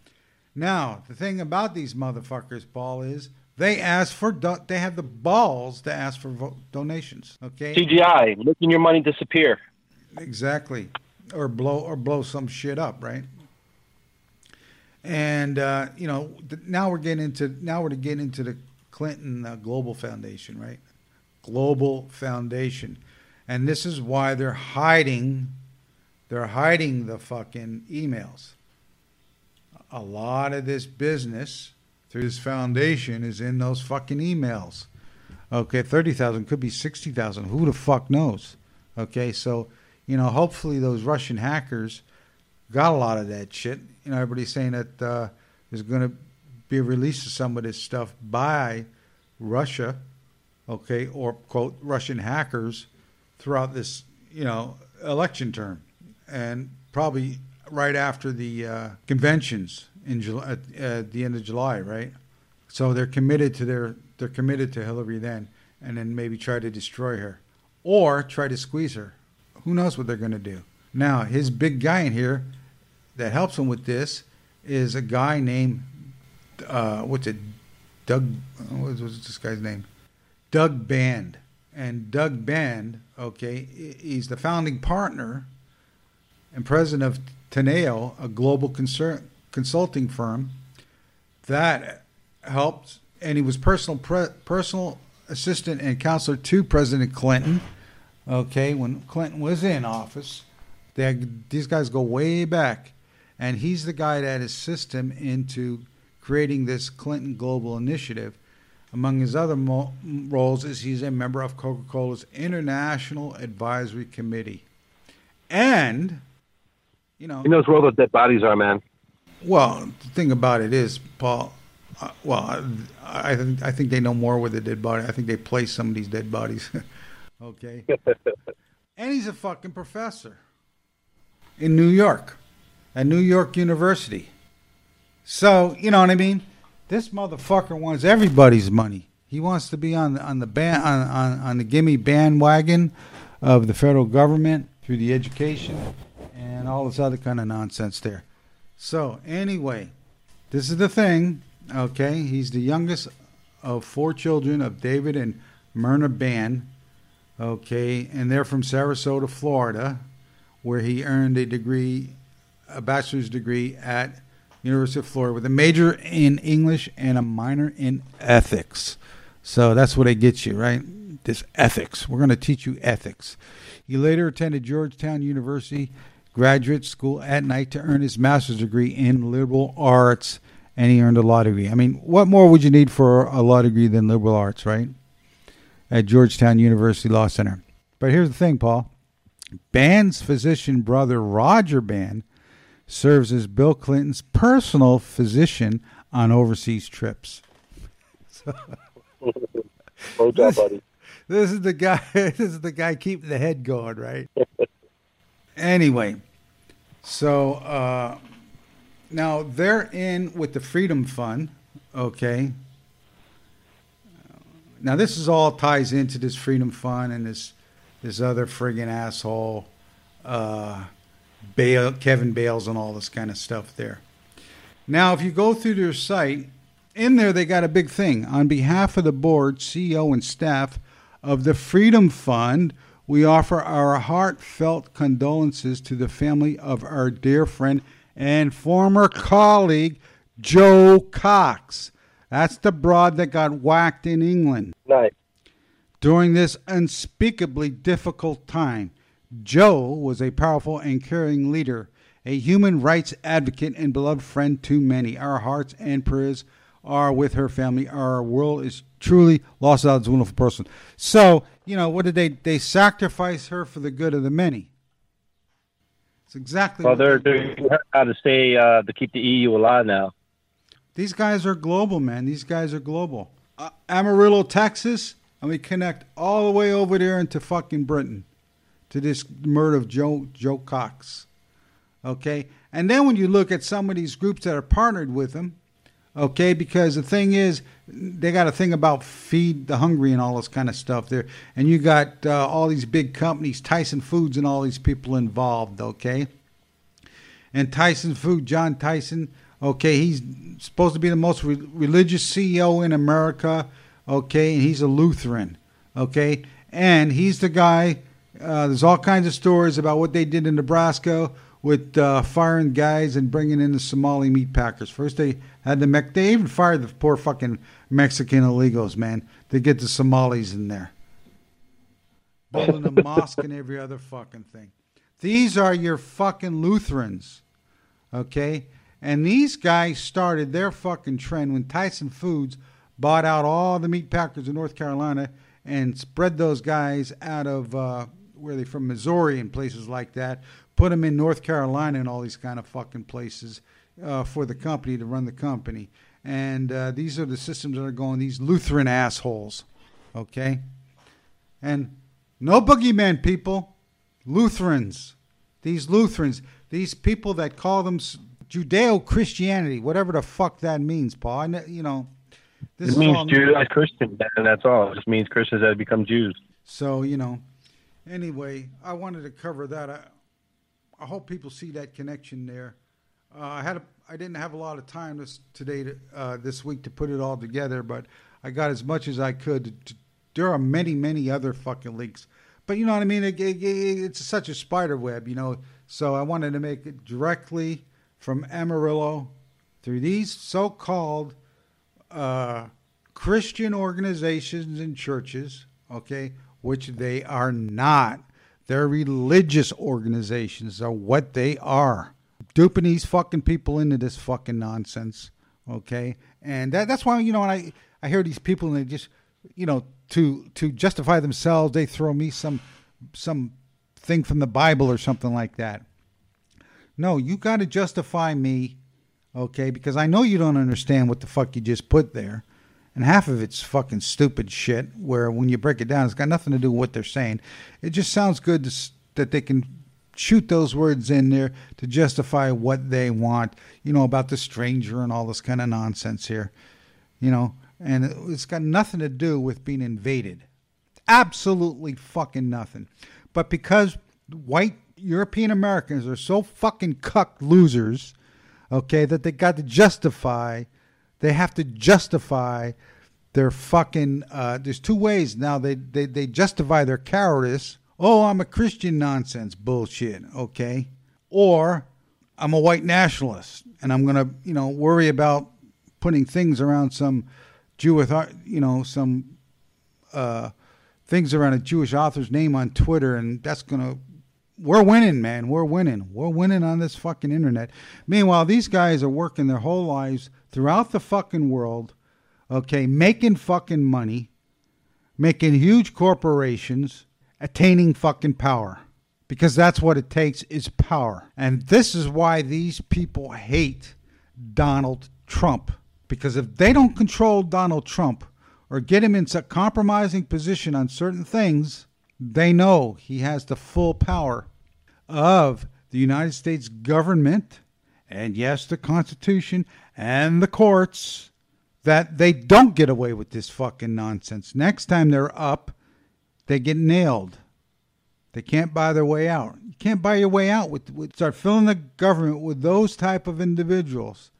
Now, the thing about these motherfuckers, Paul, is they ask for do- they have the balls to ask for vo- donations. Okay, CGI, making your money disappear. exactly, or blow or blow some shit up, right? And uh, you know, th- now we're getting into now we're getting into the Clinton uh, Global Foundation, right? Global Foundation, and this is why they're hiding, they're hiding the fucking emails. A lot of this business through this foundation is in those fucking emails. Okay, thirty thousand could be sixty thousand. Who the fuck knows? Okay, so you know, hopefully those Russian hackers got a lot of that shit. You know, everybody's saying that uh, there's going to be a release of some of this stuff by Russia, okay, or quote Russian hackers throughout this, you know, election term, and probably right after the uh, conventions in July, at, at the end of July, right? So they're committed to their they're committed to Hillary then, and then maybe try to destroy her, or try to squeeze her. Who knows what they're going to do? Now his big guy in here that helps him with this is a guy named uh, what's it, Doug? What was this guy's name? Doug Band. And Doug Band, okay, he's the founding partner and president of Teneo, a global concern, consulting firm that helped, and he was personal pre, personal assistant and counselor to President Clinton. Okay, when Clinton was in office, they, these guys go way back, and he's the guy that assists him into creating this Clinton Global Initiative. Among his other mo- roles is he's a member of Coca-Cola's International Advisory Committee. And you know, He knows where all those dead bodies are, man. well, the thing about it is, Paul. Uh, well, I, I think I think they know more with the dead body. I think they place some of these dead bodies. okay. and he's a fucking professor in New York, at New York University. So you know what I mean. This motherfucker wants everybody's money. He wants to be on on the ban on, on, on the gimme bandwagon of the federal government through the education and all this other kind of nonsense there. So anyway, this is the thing. Okay, he's the youngest of four children of David and Myrna Band. Okay, and they're from Sarasota, Florida, where he earned a degree, a bachelor's degree at University of Florida with a major in English and a minor in ethics. So that's what it gets you, right? This ethics. We're going to teach you ethics. He later attended Georgetown University graduate school at night to earn his master's degree in liberal arts, and he earned a law degree. I mean, what more would you need for a law degree than liberal arts, right? At Georgetown University Law Center. But here's the thing, Paul. Band's physician brother, Roger Band, serves as Bill Clinton's personal physician on overseas trips. So, Well done, buddy. this is the guy. This is the guy keeping the head going, right? anyway, so uh, now they're in with the Freedom Fund. Okay. Now this is all ties into this Freedom Fund and this this other friggin' asshole, uh, Bale, Kevin Bales, and all this kind of stuff there. Now, if you go through their site, in there they got a big thing. On behalf of the board, CEO, and staff of the Freedom Fund, we offer our heartfelt condolences to the family of our dear friend and former colleague, Jo Cox. That's the broad that got whacked in England. Nice. During this unspeakably difficult time, Jo was a powerful and caring leader, a human rights advocate, and beloved friend to many. Our hearts and prayers are with her family. Our world is truly lost without this wonderful person. So, you know, what did they they sacrifice her for the good of the many? It's exactly Well, what they're they- doing how to stay uh, to keep the EU alive now. These guys are global, man. These guys are global. Uh, Amarillo, Texas, and we connect all the way over there into fucking Britain to this murder of Jo Jo Cox. Okay, and then when you look at some of these groups that are partnered with them, okay, because the thing is, they got a thing about feed the hungry and all this kind of stuff there, and you got uh, all these big companies, Tyson Foods, and all these people involved. Okay, and Tyson Food, John Tyson. Okay, he's supposed to be the most re- religious CEO in America. Okay, and he's a Lutheran. Okay, and he's the guy. Uh, there's all kinds of stories about what they did in Nebraska with uh, firing guys and bringing in the Somali meat packers. First, they had the Mex. They even fired the poor fucking Mexican illegals, man, to get the Somalis in there, building a mosque and every other fucking thing. These are your fucking Lutherans, okay? And these guys started their fucking trend when Tyson Foods bought out all the meat packers in North Carolina and spread those guys out of uh, where they from Missouri and places like that, put them in North Carolina and all these kind of fucking places uh, for the company to run the company. And uh, these are the systems that are going. These Lutheran assholes, okay? And no boogeyman people, Lutherans. These Lutherans, these people that call them Judeo Christianity, whatever the fuck that means, Paul. I, you know, this it means all- Judaized Christian, and that's all. It just means Christians that become Jews. So you know, anyway, I wanted to cover that. I, I hope people see that connection there. Uh, I had a, I didn't have a lot of time this today to, uh, this week to put it all together, but I got as much as I could. To, there are many many other fucking links, but you know what I mean. It, it- it's such a spider web, you know. So I wanted to make it directly from Amarillo through these so-called uh, Christian organizations and churches, okay, which they are not. They're religious organizations, are what they are. Duping these fucking people into this fucking nonsense, Okay, and that, that's why you know when I I hear these people and they just you know to to justify themselves they throw me some some thing from the Bible or something like that. No, you got to justify me, okay? Because I know you don't understand what the fuck you just put there. And half of it's fucking stupid shit where when you break it down, it's got nothing to do with what they're saying. It just sounds good to, that they can shoot those words in there to justify what they want, you know, about the stranger and all this kind of nonsense here, you know, and it- it's got nothing to do with being invaded. Absolutely fucking nothing. But because white European Americans are so fucking cuck losers, okay, that they got to justify, they have to justify their fucking. Uh, there's two ways now. They, they they justify their cowardice. Oh, I'm a Christian nonsense bullshit. Okay, or I'm a white nationalist and I'm gonna you know worry about putting things around some Jewish you know some uh, things around a Jewish author's name on Twitter, and that's gonna. We're winning, man. We're winning. We're winning on this fucking internet. Meanwhile, these guys are working their whole lives throughout the fucking world, okay, making fucking money, making huge corporations, attaining fucking power. Because that's what it takes is power. And this is why these people hate Donald Trump. Because if they don't control Donald Trump or get him in a compromising position on certain things, they know he has the full power of the United States government and, yes, the Constitution and the courts that they don't get away with this fucking nonsense. Next time they're up, they get nailed. They can't buy their way out. You can't buy your way out with, with start filling the government with those type of individuals.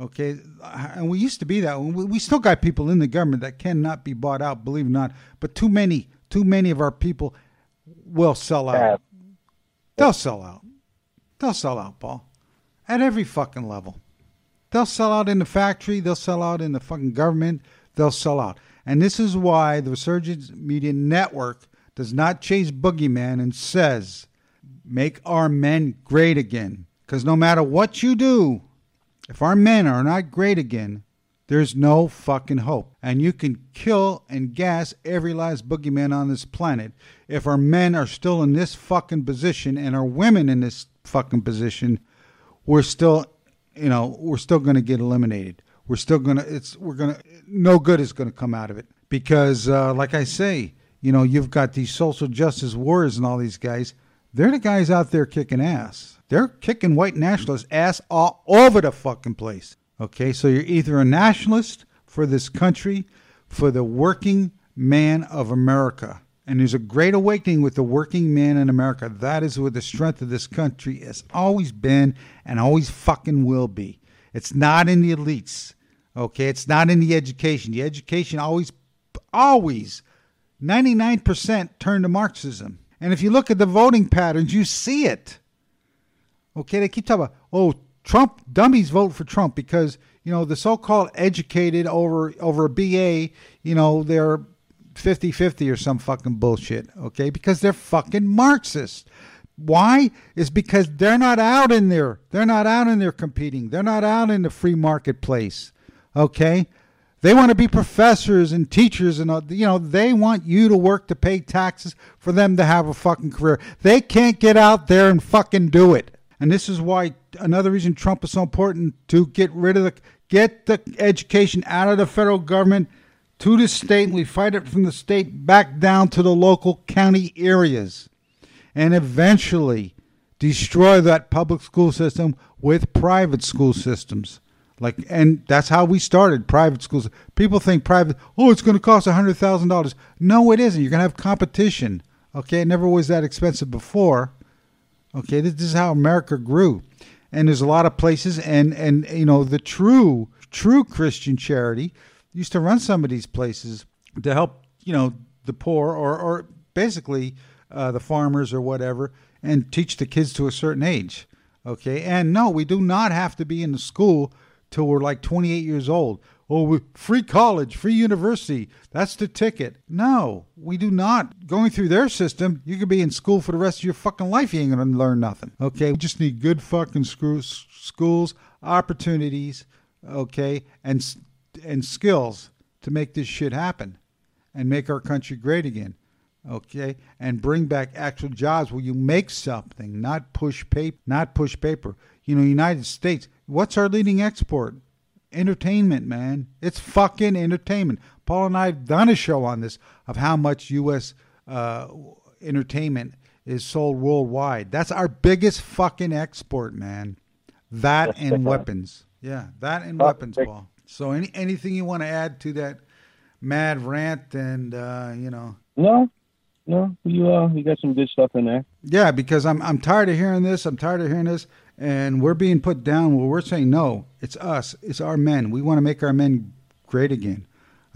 Okay, and we used to be that. We we still got people in the government that cannot be bought out, believe it or not. But too many, too many of our people will sell out. They'll sell out. They'll sell out, Paul, at every fucking level. They'll sell out in the factory. They'll sell out in the fucking government. They'll sell out. And this is why the Resurgence Media Network does not chase boogeyman and says, make our men great again. Because no matter what you do, if our men are not great again, there's no fucking hope. And you can kill and gas every last boogeyman on this planet. If our men are still in this fucking position and our women in this fucking position, we're still, you know, we're still going to get eliminated. We're still going to, it's, we're going to, no good is going to come out of it. Because, uh, like I say, you know, you've got these social justice warriors and all these guys. They're the guys out there kicking ass. They're kicking white nationalists ass all over the fucking place. Okay, so you're either a nationalist for this country, for the working man of America. And there's a great awakening with the working man in America. That is where the strength of this country has always been and always fucking will be. It's not in the elites. Okay, it's not in the education. The education always, always, 99% turn to Marxism. And if you look at the voting patterns, you see it. Okay, they keep talking about, oh, Trump dummies vote for Trump because you know the so-called educated over over a BA, you know they're 50-50 or some fucking bullshit. Okay, because they're fucking Marxists. Why? Is because they're not out in there. They're not out in there competing. They're not out in the free marketplace. Okay, they want to be professors and teachers and all- you know they want you to work to pay taxes for them to have a fucking career. They can't get out there and fucking do it. And this is why another reason Trump is so important to get rid of the get the education out of the federal government to the state. We fight it from the state back down to the local county areas, and eventually destroy that public school system with private school systems. Like, and that's how we started private schools. People think private, oh, it's going to cost hundred thousand dollars. No, it isn't. You're going to have competition. Okay, it never was that expensive before. Okay, this, this is how America grew, and there's a lot of places, and and you know the true true Christian charity used to run some of these places to help you know the poor or or basically uh, the farmers or whatever, and teach the kids to a certain age. Okay, and no, we do not have to be in the school till we're like 28 years old. Oh, free college, free university. That's the ticket. No, we do not. Going through their system, you could be in school for the rest of your fucking life. You ain't going to learn nothing. Okay, we just need good fucking schools, opportunities. okay, and and skills to make this shit happen and make our country great again. Okay, and bring back actual jobs where you make something, not push paper, not push paper. You know, United States. What's our leading export? Entertainment, man. It's fucking entertainment. Paul and I have done a show on this of how much U.S. Uh, entertainment is sold worldwide. That's our biggest fucking export, man. That and weapons. Yeah, that and weapons. Paul. So, any anything you want to add to that mad rant and uh, you know? No, no, you uh, you got some good stuff in there. Yeah, because I'm I'm tired of hearing this. I'm tired of hearing this, and we're being put down. Well, we're saying no. It's us. It's our men. We want to make our men great again.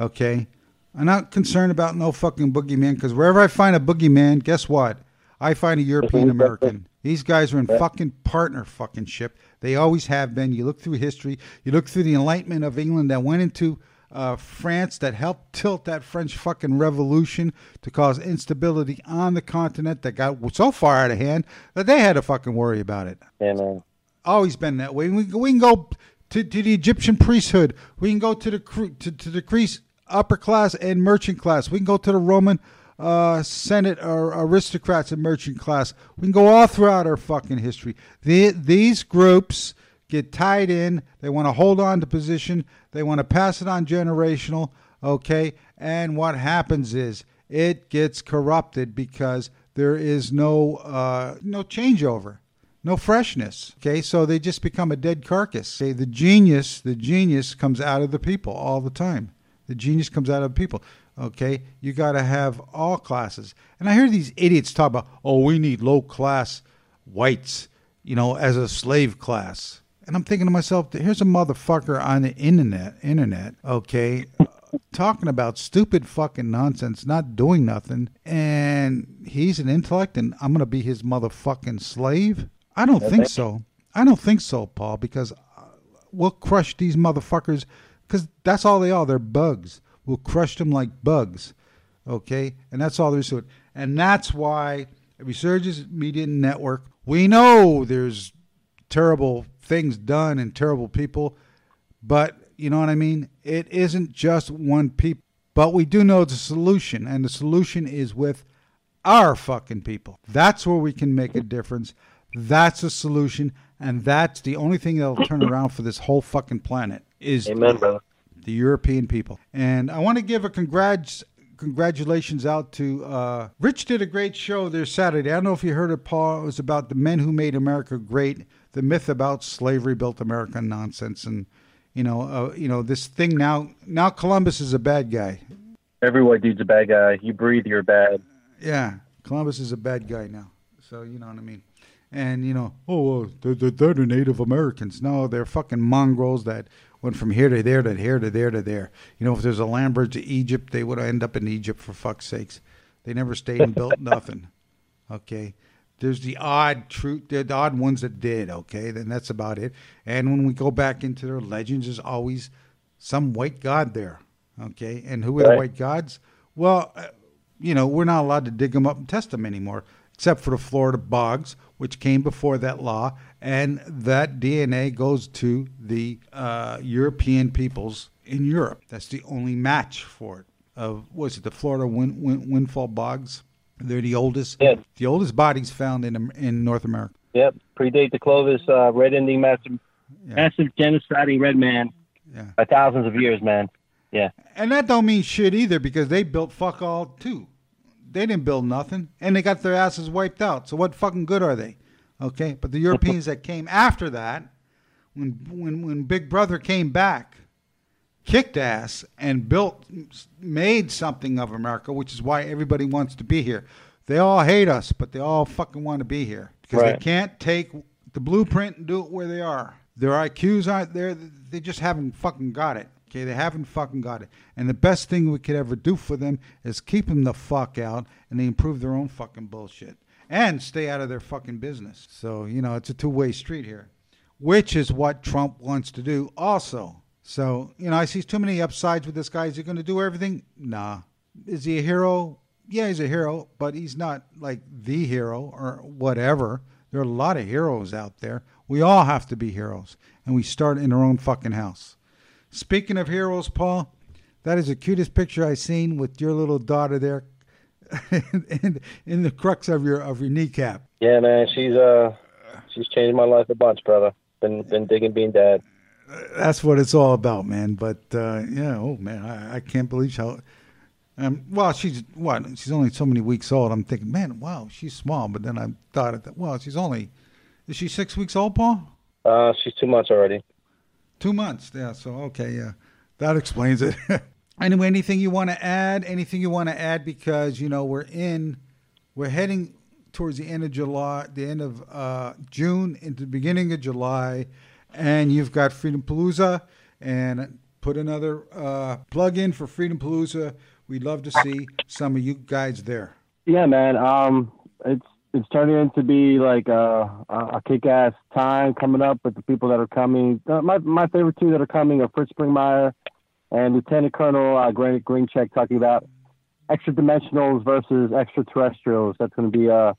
Okay. I'm not concerned about no fucking boogeyman because wherever I find a boogeyman, guess what? I find a European American. These guys are in fucking partner fucking ship. They always have been. You look through history. You look through the Enlightenment of England that went into uh, France that helped tilt that French fucking revolution to cause instability on the continent that got so far out of hand that they had to fucking worry about it. Yeah, man. Always been that way. We, we can go to, to the Egyptian priesthood. We can go to the cre- to, to the Greece upper class and merchant class. We can go to the Roman uh, Senate or aristocrats and merchant class. We can go all throughout our fucking history. The, these groups get tied in. They want to hold on to position. They want to pass it on generational. Okay, and what happens is it gets corrupted because there is no uh, no changeover no freshness. Okay, so they just become a dead carcass. Okay, the genius, the genius comes out of the people all the time. The genius comes out of people. Okay, you got to have all classes. And I hear these idiots talk about, oh, we need low class whites, you know, as a slave class. And I'm thinking to myself, here's a motherfucker on the internet, internet, okay, talking about stupid fucking nonsense, not doing nothing, and he's an intellect, and I'm gonna be his motherfucking slave. I don't think so. I don't think so, Paul, because uh, we'll crush these motherfuckers because that's all they are. They're bugs. We'll crush them like bugs. Okay? And that's all there is to it. And that's why Resurgence Media Network, we know there's terrible things done and terrible people, but you know what I mean? It isn't just one people. But we do know the solution, and the solution is with our fucking people. That's where we can make a difference. That's the solution, and that's the only thing that'll turn around for this whole fucking planet is Amen, brother. the European people. And I want to give a congrats congratulations out to uh, Rich did a great show there Saturday. I don't know if you heard it, Paul. It was about the men who made America great, the myth about slavery built America nonsense, and you know, uh, you know this thing now. Now Columbus is a bad guy. Every white dude's a bad guy. You breathe, you're bad. Yeah, Columbus is a bad guy now. So you know what I mean. And you know, oh, they're, they're, they're the Native Americans. No, they're fucking mongrels that went from here to there to here to there to there. You know, if there's a land bridge to Egypt, they would end up in Egypt for fuck's sakes. They never stayed and built nothing. Okay. There's the odd truth, the odd ones that did. Okay, then that's about it. And when we go back into their legends, there's always some white god there. Okay, and who are the white gods? Well, uh, you know, we're not allowed to dig them up and test them anymore, except for the Florida bogs, which came before that law, and that DNA goes to the uh, European peoples in Europe. That's the only match for it. Of was it the Florida win, win, windfall bogs? They're the oldest, Yeah. the oldest bodies found in in North America. Yep, predate the Clovis uh, red Indian massive, massive genociding red man Yeah. by thousands of years, man. Yeah. And that don't mean shit either because they built fuck all too. They didn't build nothing, and they got their asses wiped out. So what fucking good are they? Okay, but the Europeans that came after that, when when when Big Brother came back, kicked ass and built, made something of America, which is why everybody wants to be here. They all hate us, but they all fucking want to be here because they can't take the blueprint and do it where they are. Their IQs aren't there. They just haven't fucking got it. Okay, they haven't fucking got it. And the best thing we could ever do for them is keep them the fuck out and they improve their own fucking bullshit and stay out of their fucking business. So, you know, it's a two way street here, which is what Trump wants to do also. So, you know, I see too many upsides with this guy. Is he going to do everything? Nah. Is he a hero? Yeah, he's a hero, but he's not like the hero or whatever. There are a lot of heroes out there. We all have to be heroes, and we start in our own fucking house. Speaking of heroes, Paul, that is the cutest picture I've seen with your little daughter there, in, in the crux of your of your kneecap. Yeah, man, she's uh, she's changed my life a bunch, brother. Been been digging being dad. That's what it's all about, man. But uh, yeah, oh man, I, I can't believe how. Um, well, she's what? She's only so many weeks old. I'm thinking, man, wow, she's small. But then I thought, that, well, she's only is she six weeks old, Paul? Uh, she's two months already. Two months. Yeah. So okay, yeah, that explains it. anyway, anything you want to add? Anything you want to add? Because you know we're in, we're heading towards the end of July, the end of uh, June, into the beginning of July, and you've got Freedom Palooza, and put another uh, plug in for Freedom Palooza. We'd love to see some of you guys there. Yeah, man. Um, it's it's turning into be like a, a kick-ass time coming up with the people that are coming. Uh, my my favorite two that are coming are Fritz Springmeier and Lieutenant Colonel uh, Grant Greencheck talking about extra dimensionals versus extraterrestrials. That's going to be a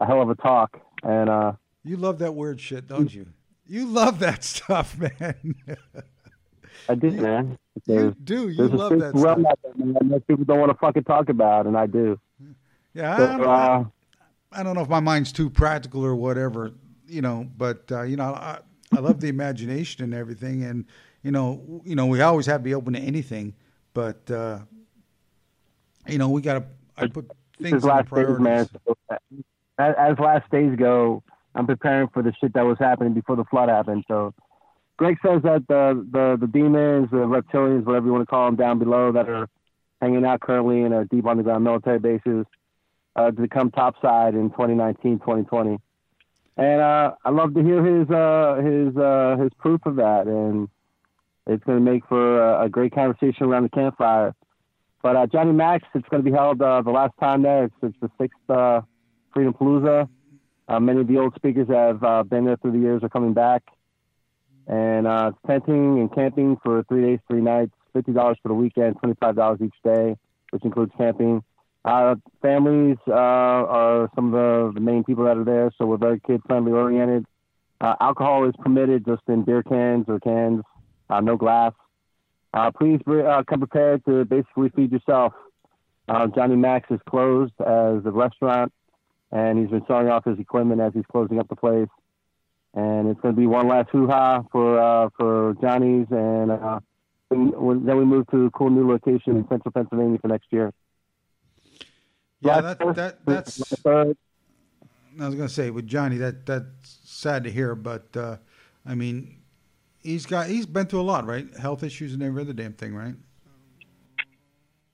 a hell of a talk. And uh, You love that word shit, don't you? You love that stuff, man. I do, man. You do. You love that stuff. there, man, that people don't want to fucking talk about, and I do. Yeah, So, I, don't, uh, I don't know if my mind's too practical or whatever, you know, but uh, you know, I, I love the imagination and everything, and you know, you know, we always have to be open to anything, but uh, you know, we got to. I put things in the last days, man. So, as, as last days go, I'm preparing for the shit that was happening before the flood happened. So, Greg says that the the the demons, the reptilians, whatever you want to call them, down below that are hanging out currently in our deep underground military bases, uh, to become topside in 2019, 2020. And uh, I love to hear his uh, his uh, his proof of that, and it's going to make for a, a great conversation around the campfire. But uh, Johnny Max, it's going to be held uh, the last time there. It's, it's the sixth uh, Freedom Palooza. Uh, many of the old speakers have uh, been there through the years are coming back. And uh, tenting and camping for three days, three nights, $50 for the weekend, $25 each day, which includes camping. Uh, families uh, are some of the, the main people that are there, so we're very kid friendly oriented. Uh, alcohol is permitted just in beer cans or cans, no glass. Please come prepared to basically feed yourself. Johnny Max is closed as a restaurant, and he's been selling off his equipment as he's closing up the place. And it's going to be one last hoo-ha for uh, for Johnny's, and uh, then we move to a cool new location in Central Pennsylvania for next year. Yeah, that, that that's. I was gonna say with Johnny, that that's sad to hear, but uh, I mean, he's got he's been through a lot, right? Health issues and every other damn thing, right?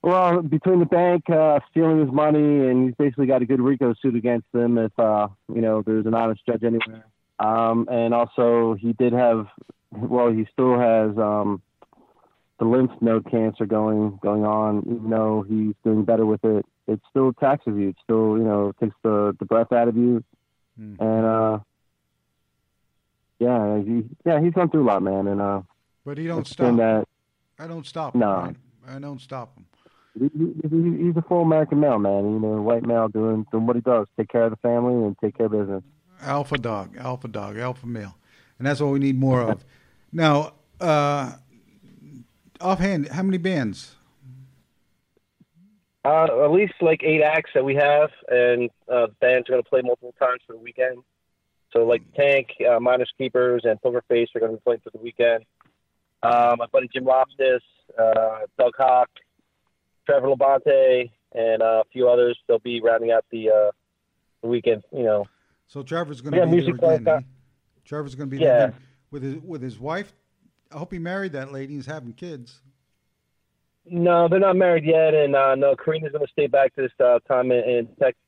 Well, between the bank uh, stealing his money and he's basically got a good RICO suit against him if uh, you know there's an honest judge anywhere. Um, and also he did have, well, he still has um, the lymph node cancer going going on. Even though he's doing better with it, it still taxes you. It still you know takes the the breath out of you. And uh, yeah, he, yeah, he's gone through a lot, man. And uh, But he don't stop. That, I don't stop. No. right? I don't stop him. He, he, he's a full American male, man. You know, white male doing doing what he does, take care of the family and take care of business. Alpha dog, alpha dog, alpha male, and that's what we need more of. Now, uh, offhand, how many bands? Uh, at least like eight acts that we have, and uh, the band's are going to play multiple times for the weekend. So like Tank, uh, Miners Keepers, and Poker Face are going to be playing for the weekend. Uh, my buddy Jim Loftus, uh, Doug Hawk, Trevor Labonte, and uh, a few others. They'll be rounding out the uh, the weekend. You know, So Trevor's going to be music there again. eh? Trevor's going to be Yeah. there again with his with his wife. I hope he married that lady. He's having kids. No, they're not married yet, and uh, no, Karina's going to stay back this uh, time in, in Texas.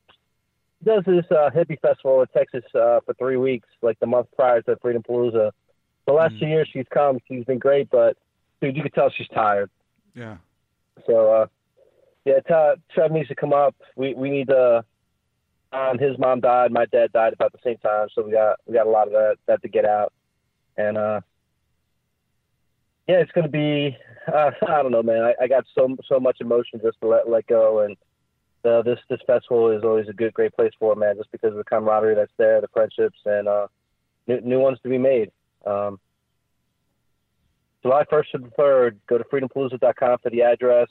She does this uh, hippie festival in Texas uh, for three weeks, like the month prior to Freedom Palooza. The last two years she's come, she's been great, but dude, you can tell she's tired. Yeah. So, uh, yeah, T- Trev needs to come up. We we need to. Um, his mom died. My dad died about the same time, so we got we got a lot of that that to get out, and uh, yeah, it's gonna be. Uh, I don't know, man. I, I got so so much emotion just to let let go, and uh, this this festival is always a good great place for it, man. Just because of the camaraderie that's there, the friendships, and uh, new new ones to be made. Um, July 1st to the 3rd. Go to freedompalooza.com for the address.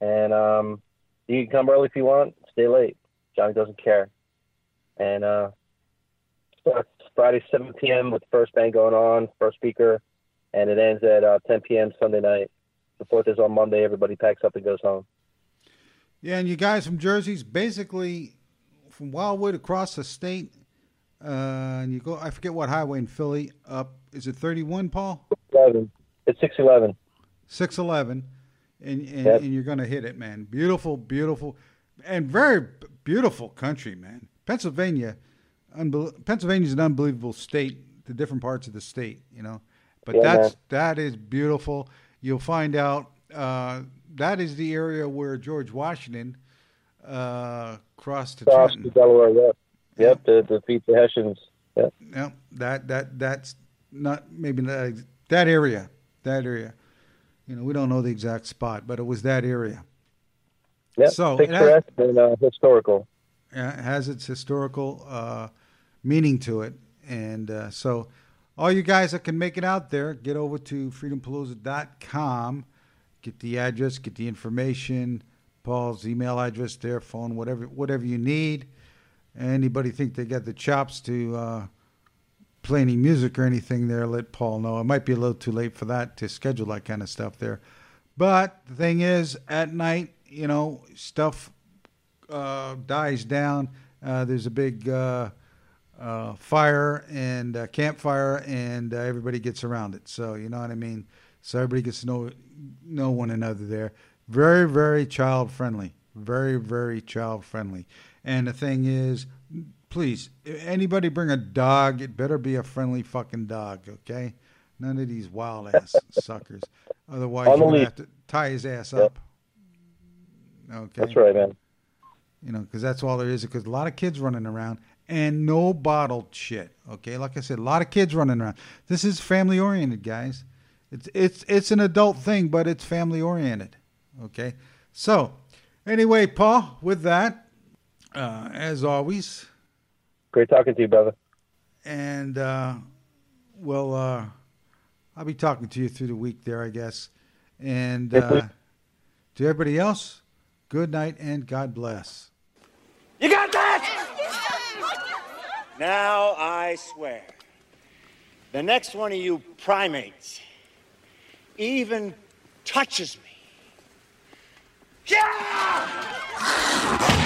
And um, you can come early if you want. Stay late. Johnny doesn't care. And uh, starts Friday 7 p.m. with the first band going on, first speaker, and it ends at uh, 10 p.m. Sunday night. The fourth is on Monday. Everybody packs up and goes home. Yeah, and you guys from Jersey's basically from Wildwood across the state, uh, and you go. I forget what highway in Philly. Up is it thirty one, Paul? 11. It's 611. Six eleven, and and, Yep. and you're gonna hit it, man. Beautiful, beautiful, and very beautiful country, man. Pennsylvania, unbel- Pennsylvania's an unbelievable state. The different parts of the state, you know, but Yeah, that's man. that is beautiful. You'll find out uh, that is the area where George Washington uh, crossed to Cross Trenton. to Delaware, yep. Yep, to defeat the Hessians. Yep. No, that that that's not maybe not, that area. That area. You know, we don't know the exact spot, but it was that area. Yeah, So it has, picturesque and uh, historical. uh, has its historical uh, meaning to it, and uh, so all you guys that can make it out there, get over to freedompalooza.com, get the address, get the information, Paul's email address their phone, whatever whatever you need. Anybody think they got the chops to uh, play any music or anything there, let Paul know. It might be a little too late for that to schedule that kind of stuff there. But the thing is, at night, you know, stuff uh, dies down. Uh, there's a big uh, uh, fire and campfire, and uh, everybody gets around it. So you know what I mean. So everybody gets to know know one another there. Very very child friendly. Very very child friendly. And the thing is, please, anybody bring a dog, it better be a friendly fucking dog, okay? None of these wild ass suckers. Otherwise, you're gonna have to tie his ass Yep. up. Okay. That's right, man. You know, because that's all there is. Because a lot of kids running around and no bottled shit. Okay, like I said, a lot of kids running around. This is family oriented, guys. It's it's it's an adult thing, but it's family oriented. Okay, so anyway, Paul, with that, uh, as always, Great talking to you, brother. and uh, well, uh, I'll be talking to you through the week there, I guess. And uh, to everybody else, good night and God bless. You got that? Now I swear, the next one of you primates even touches me. Now,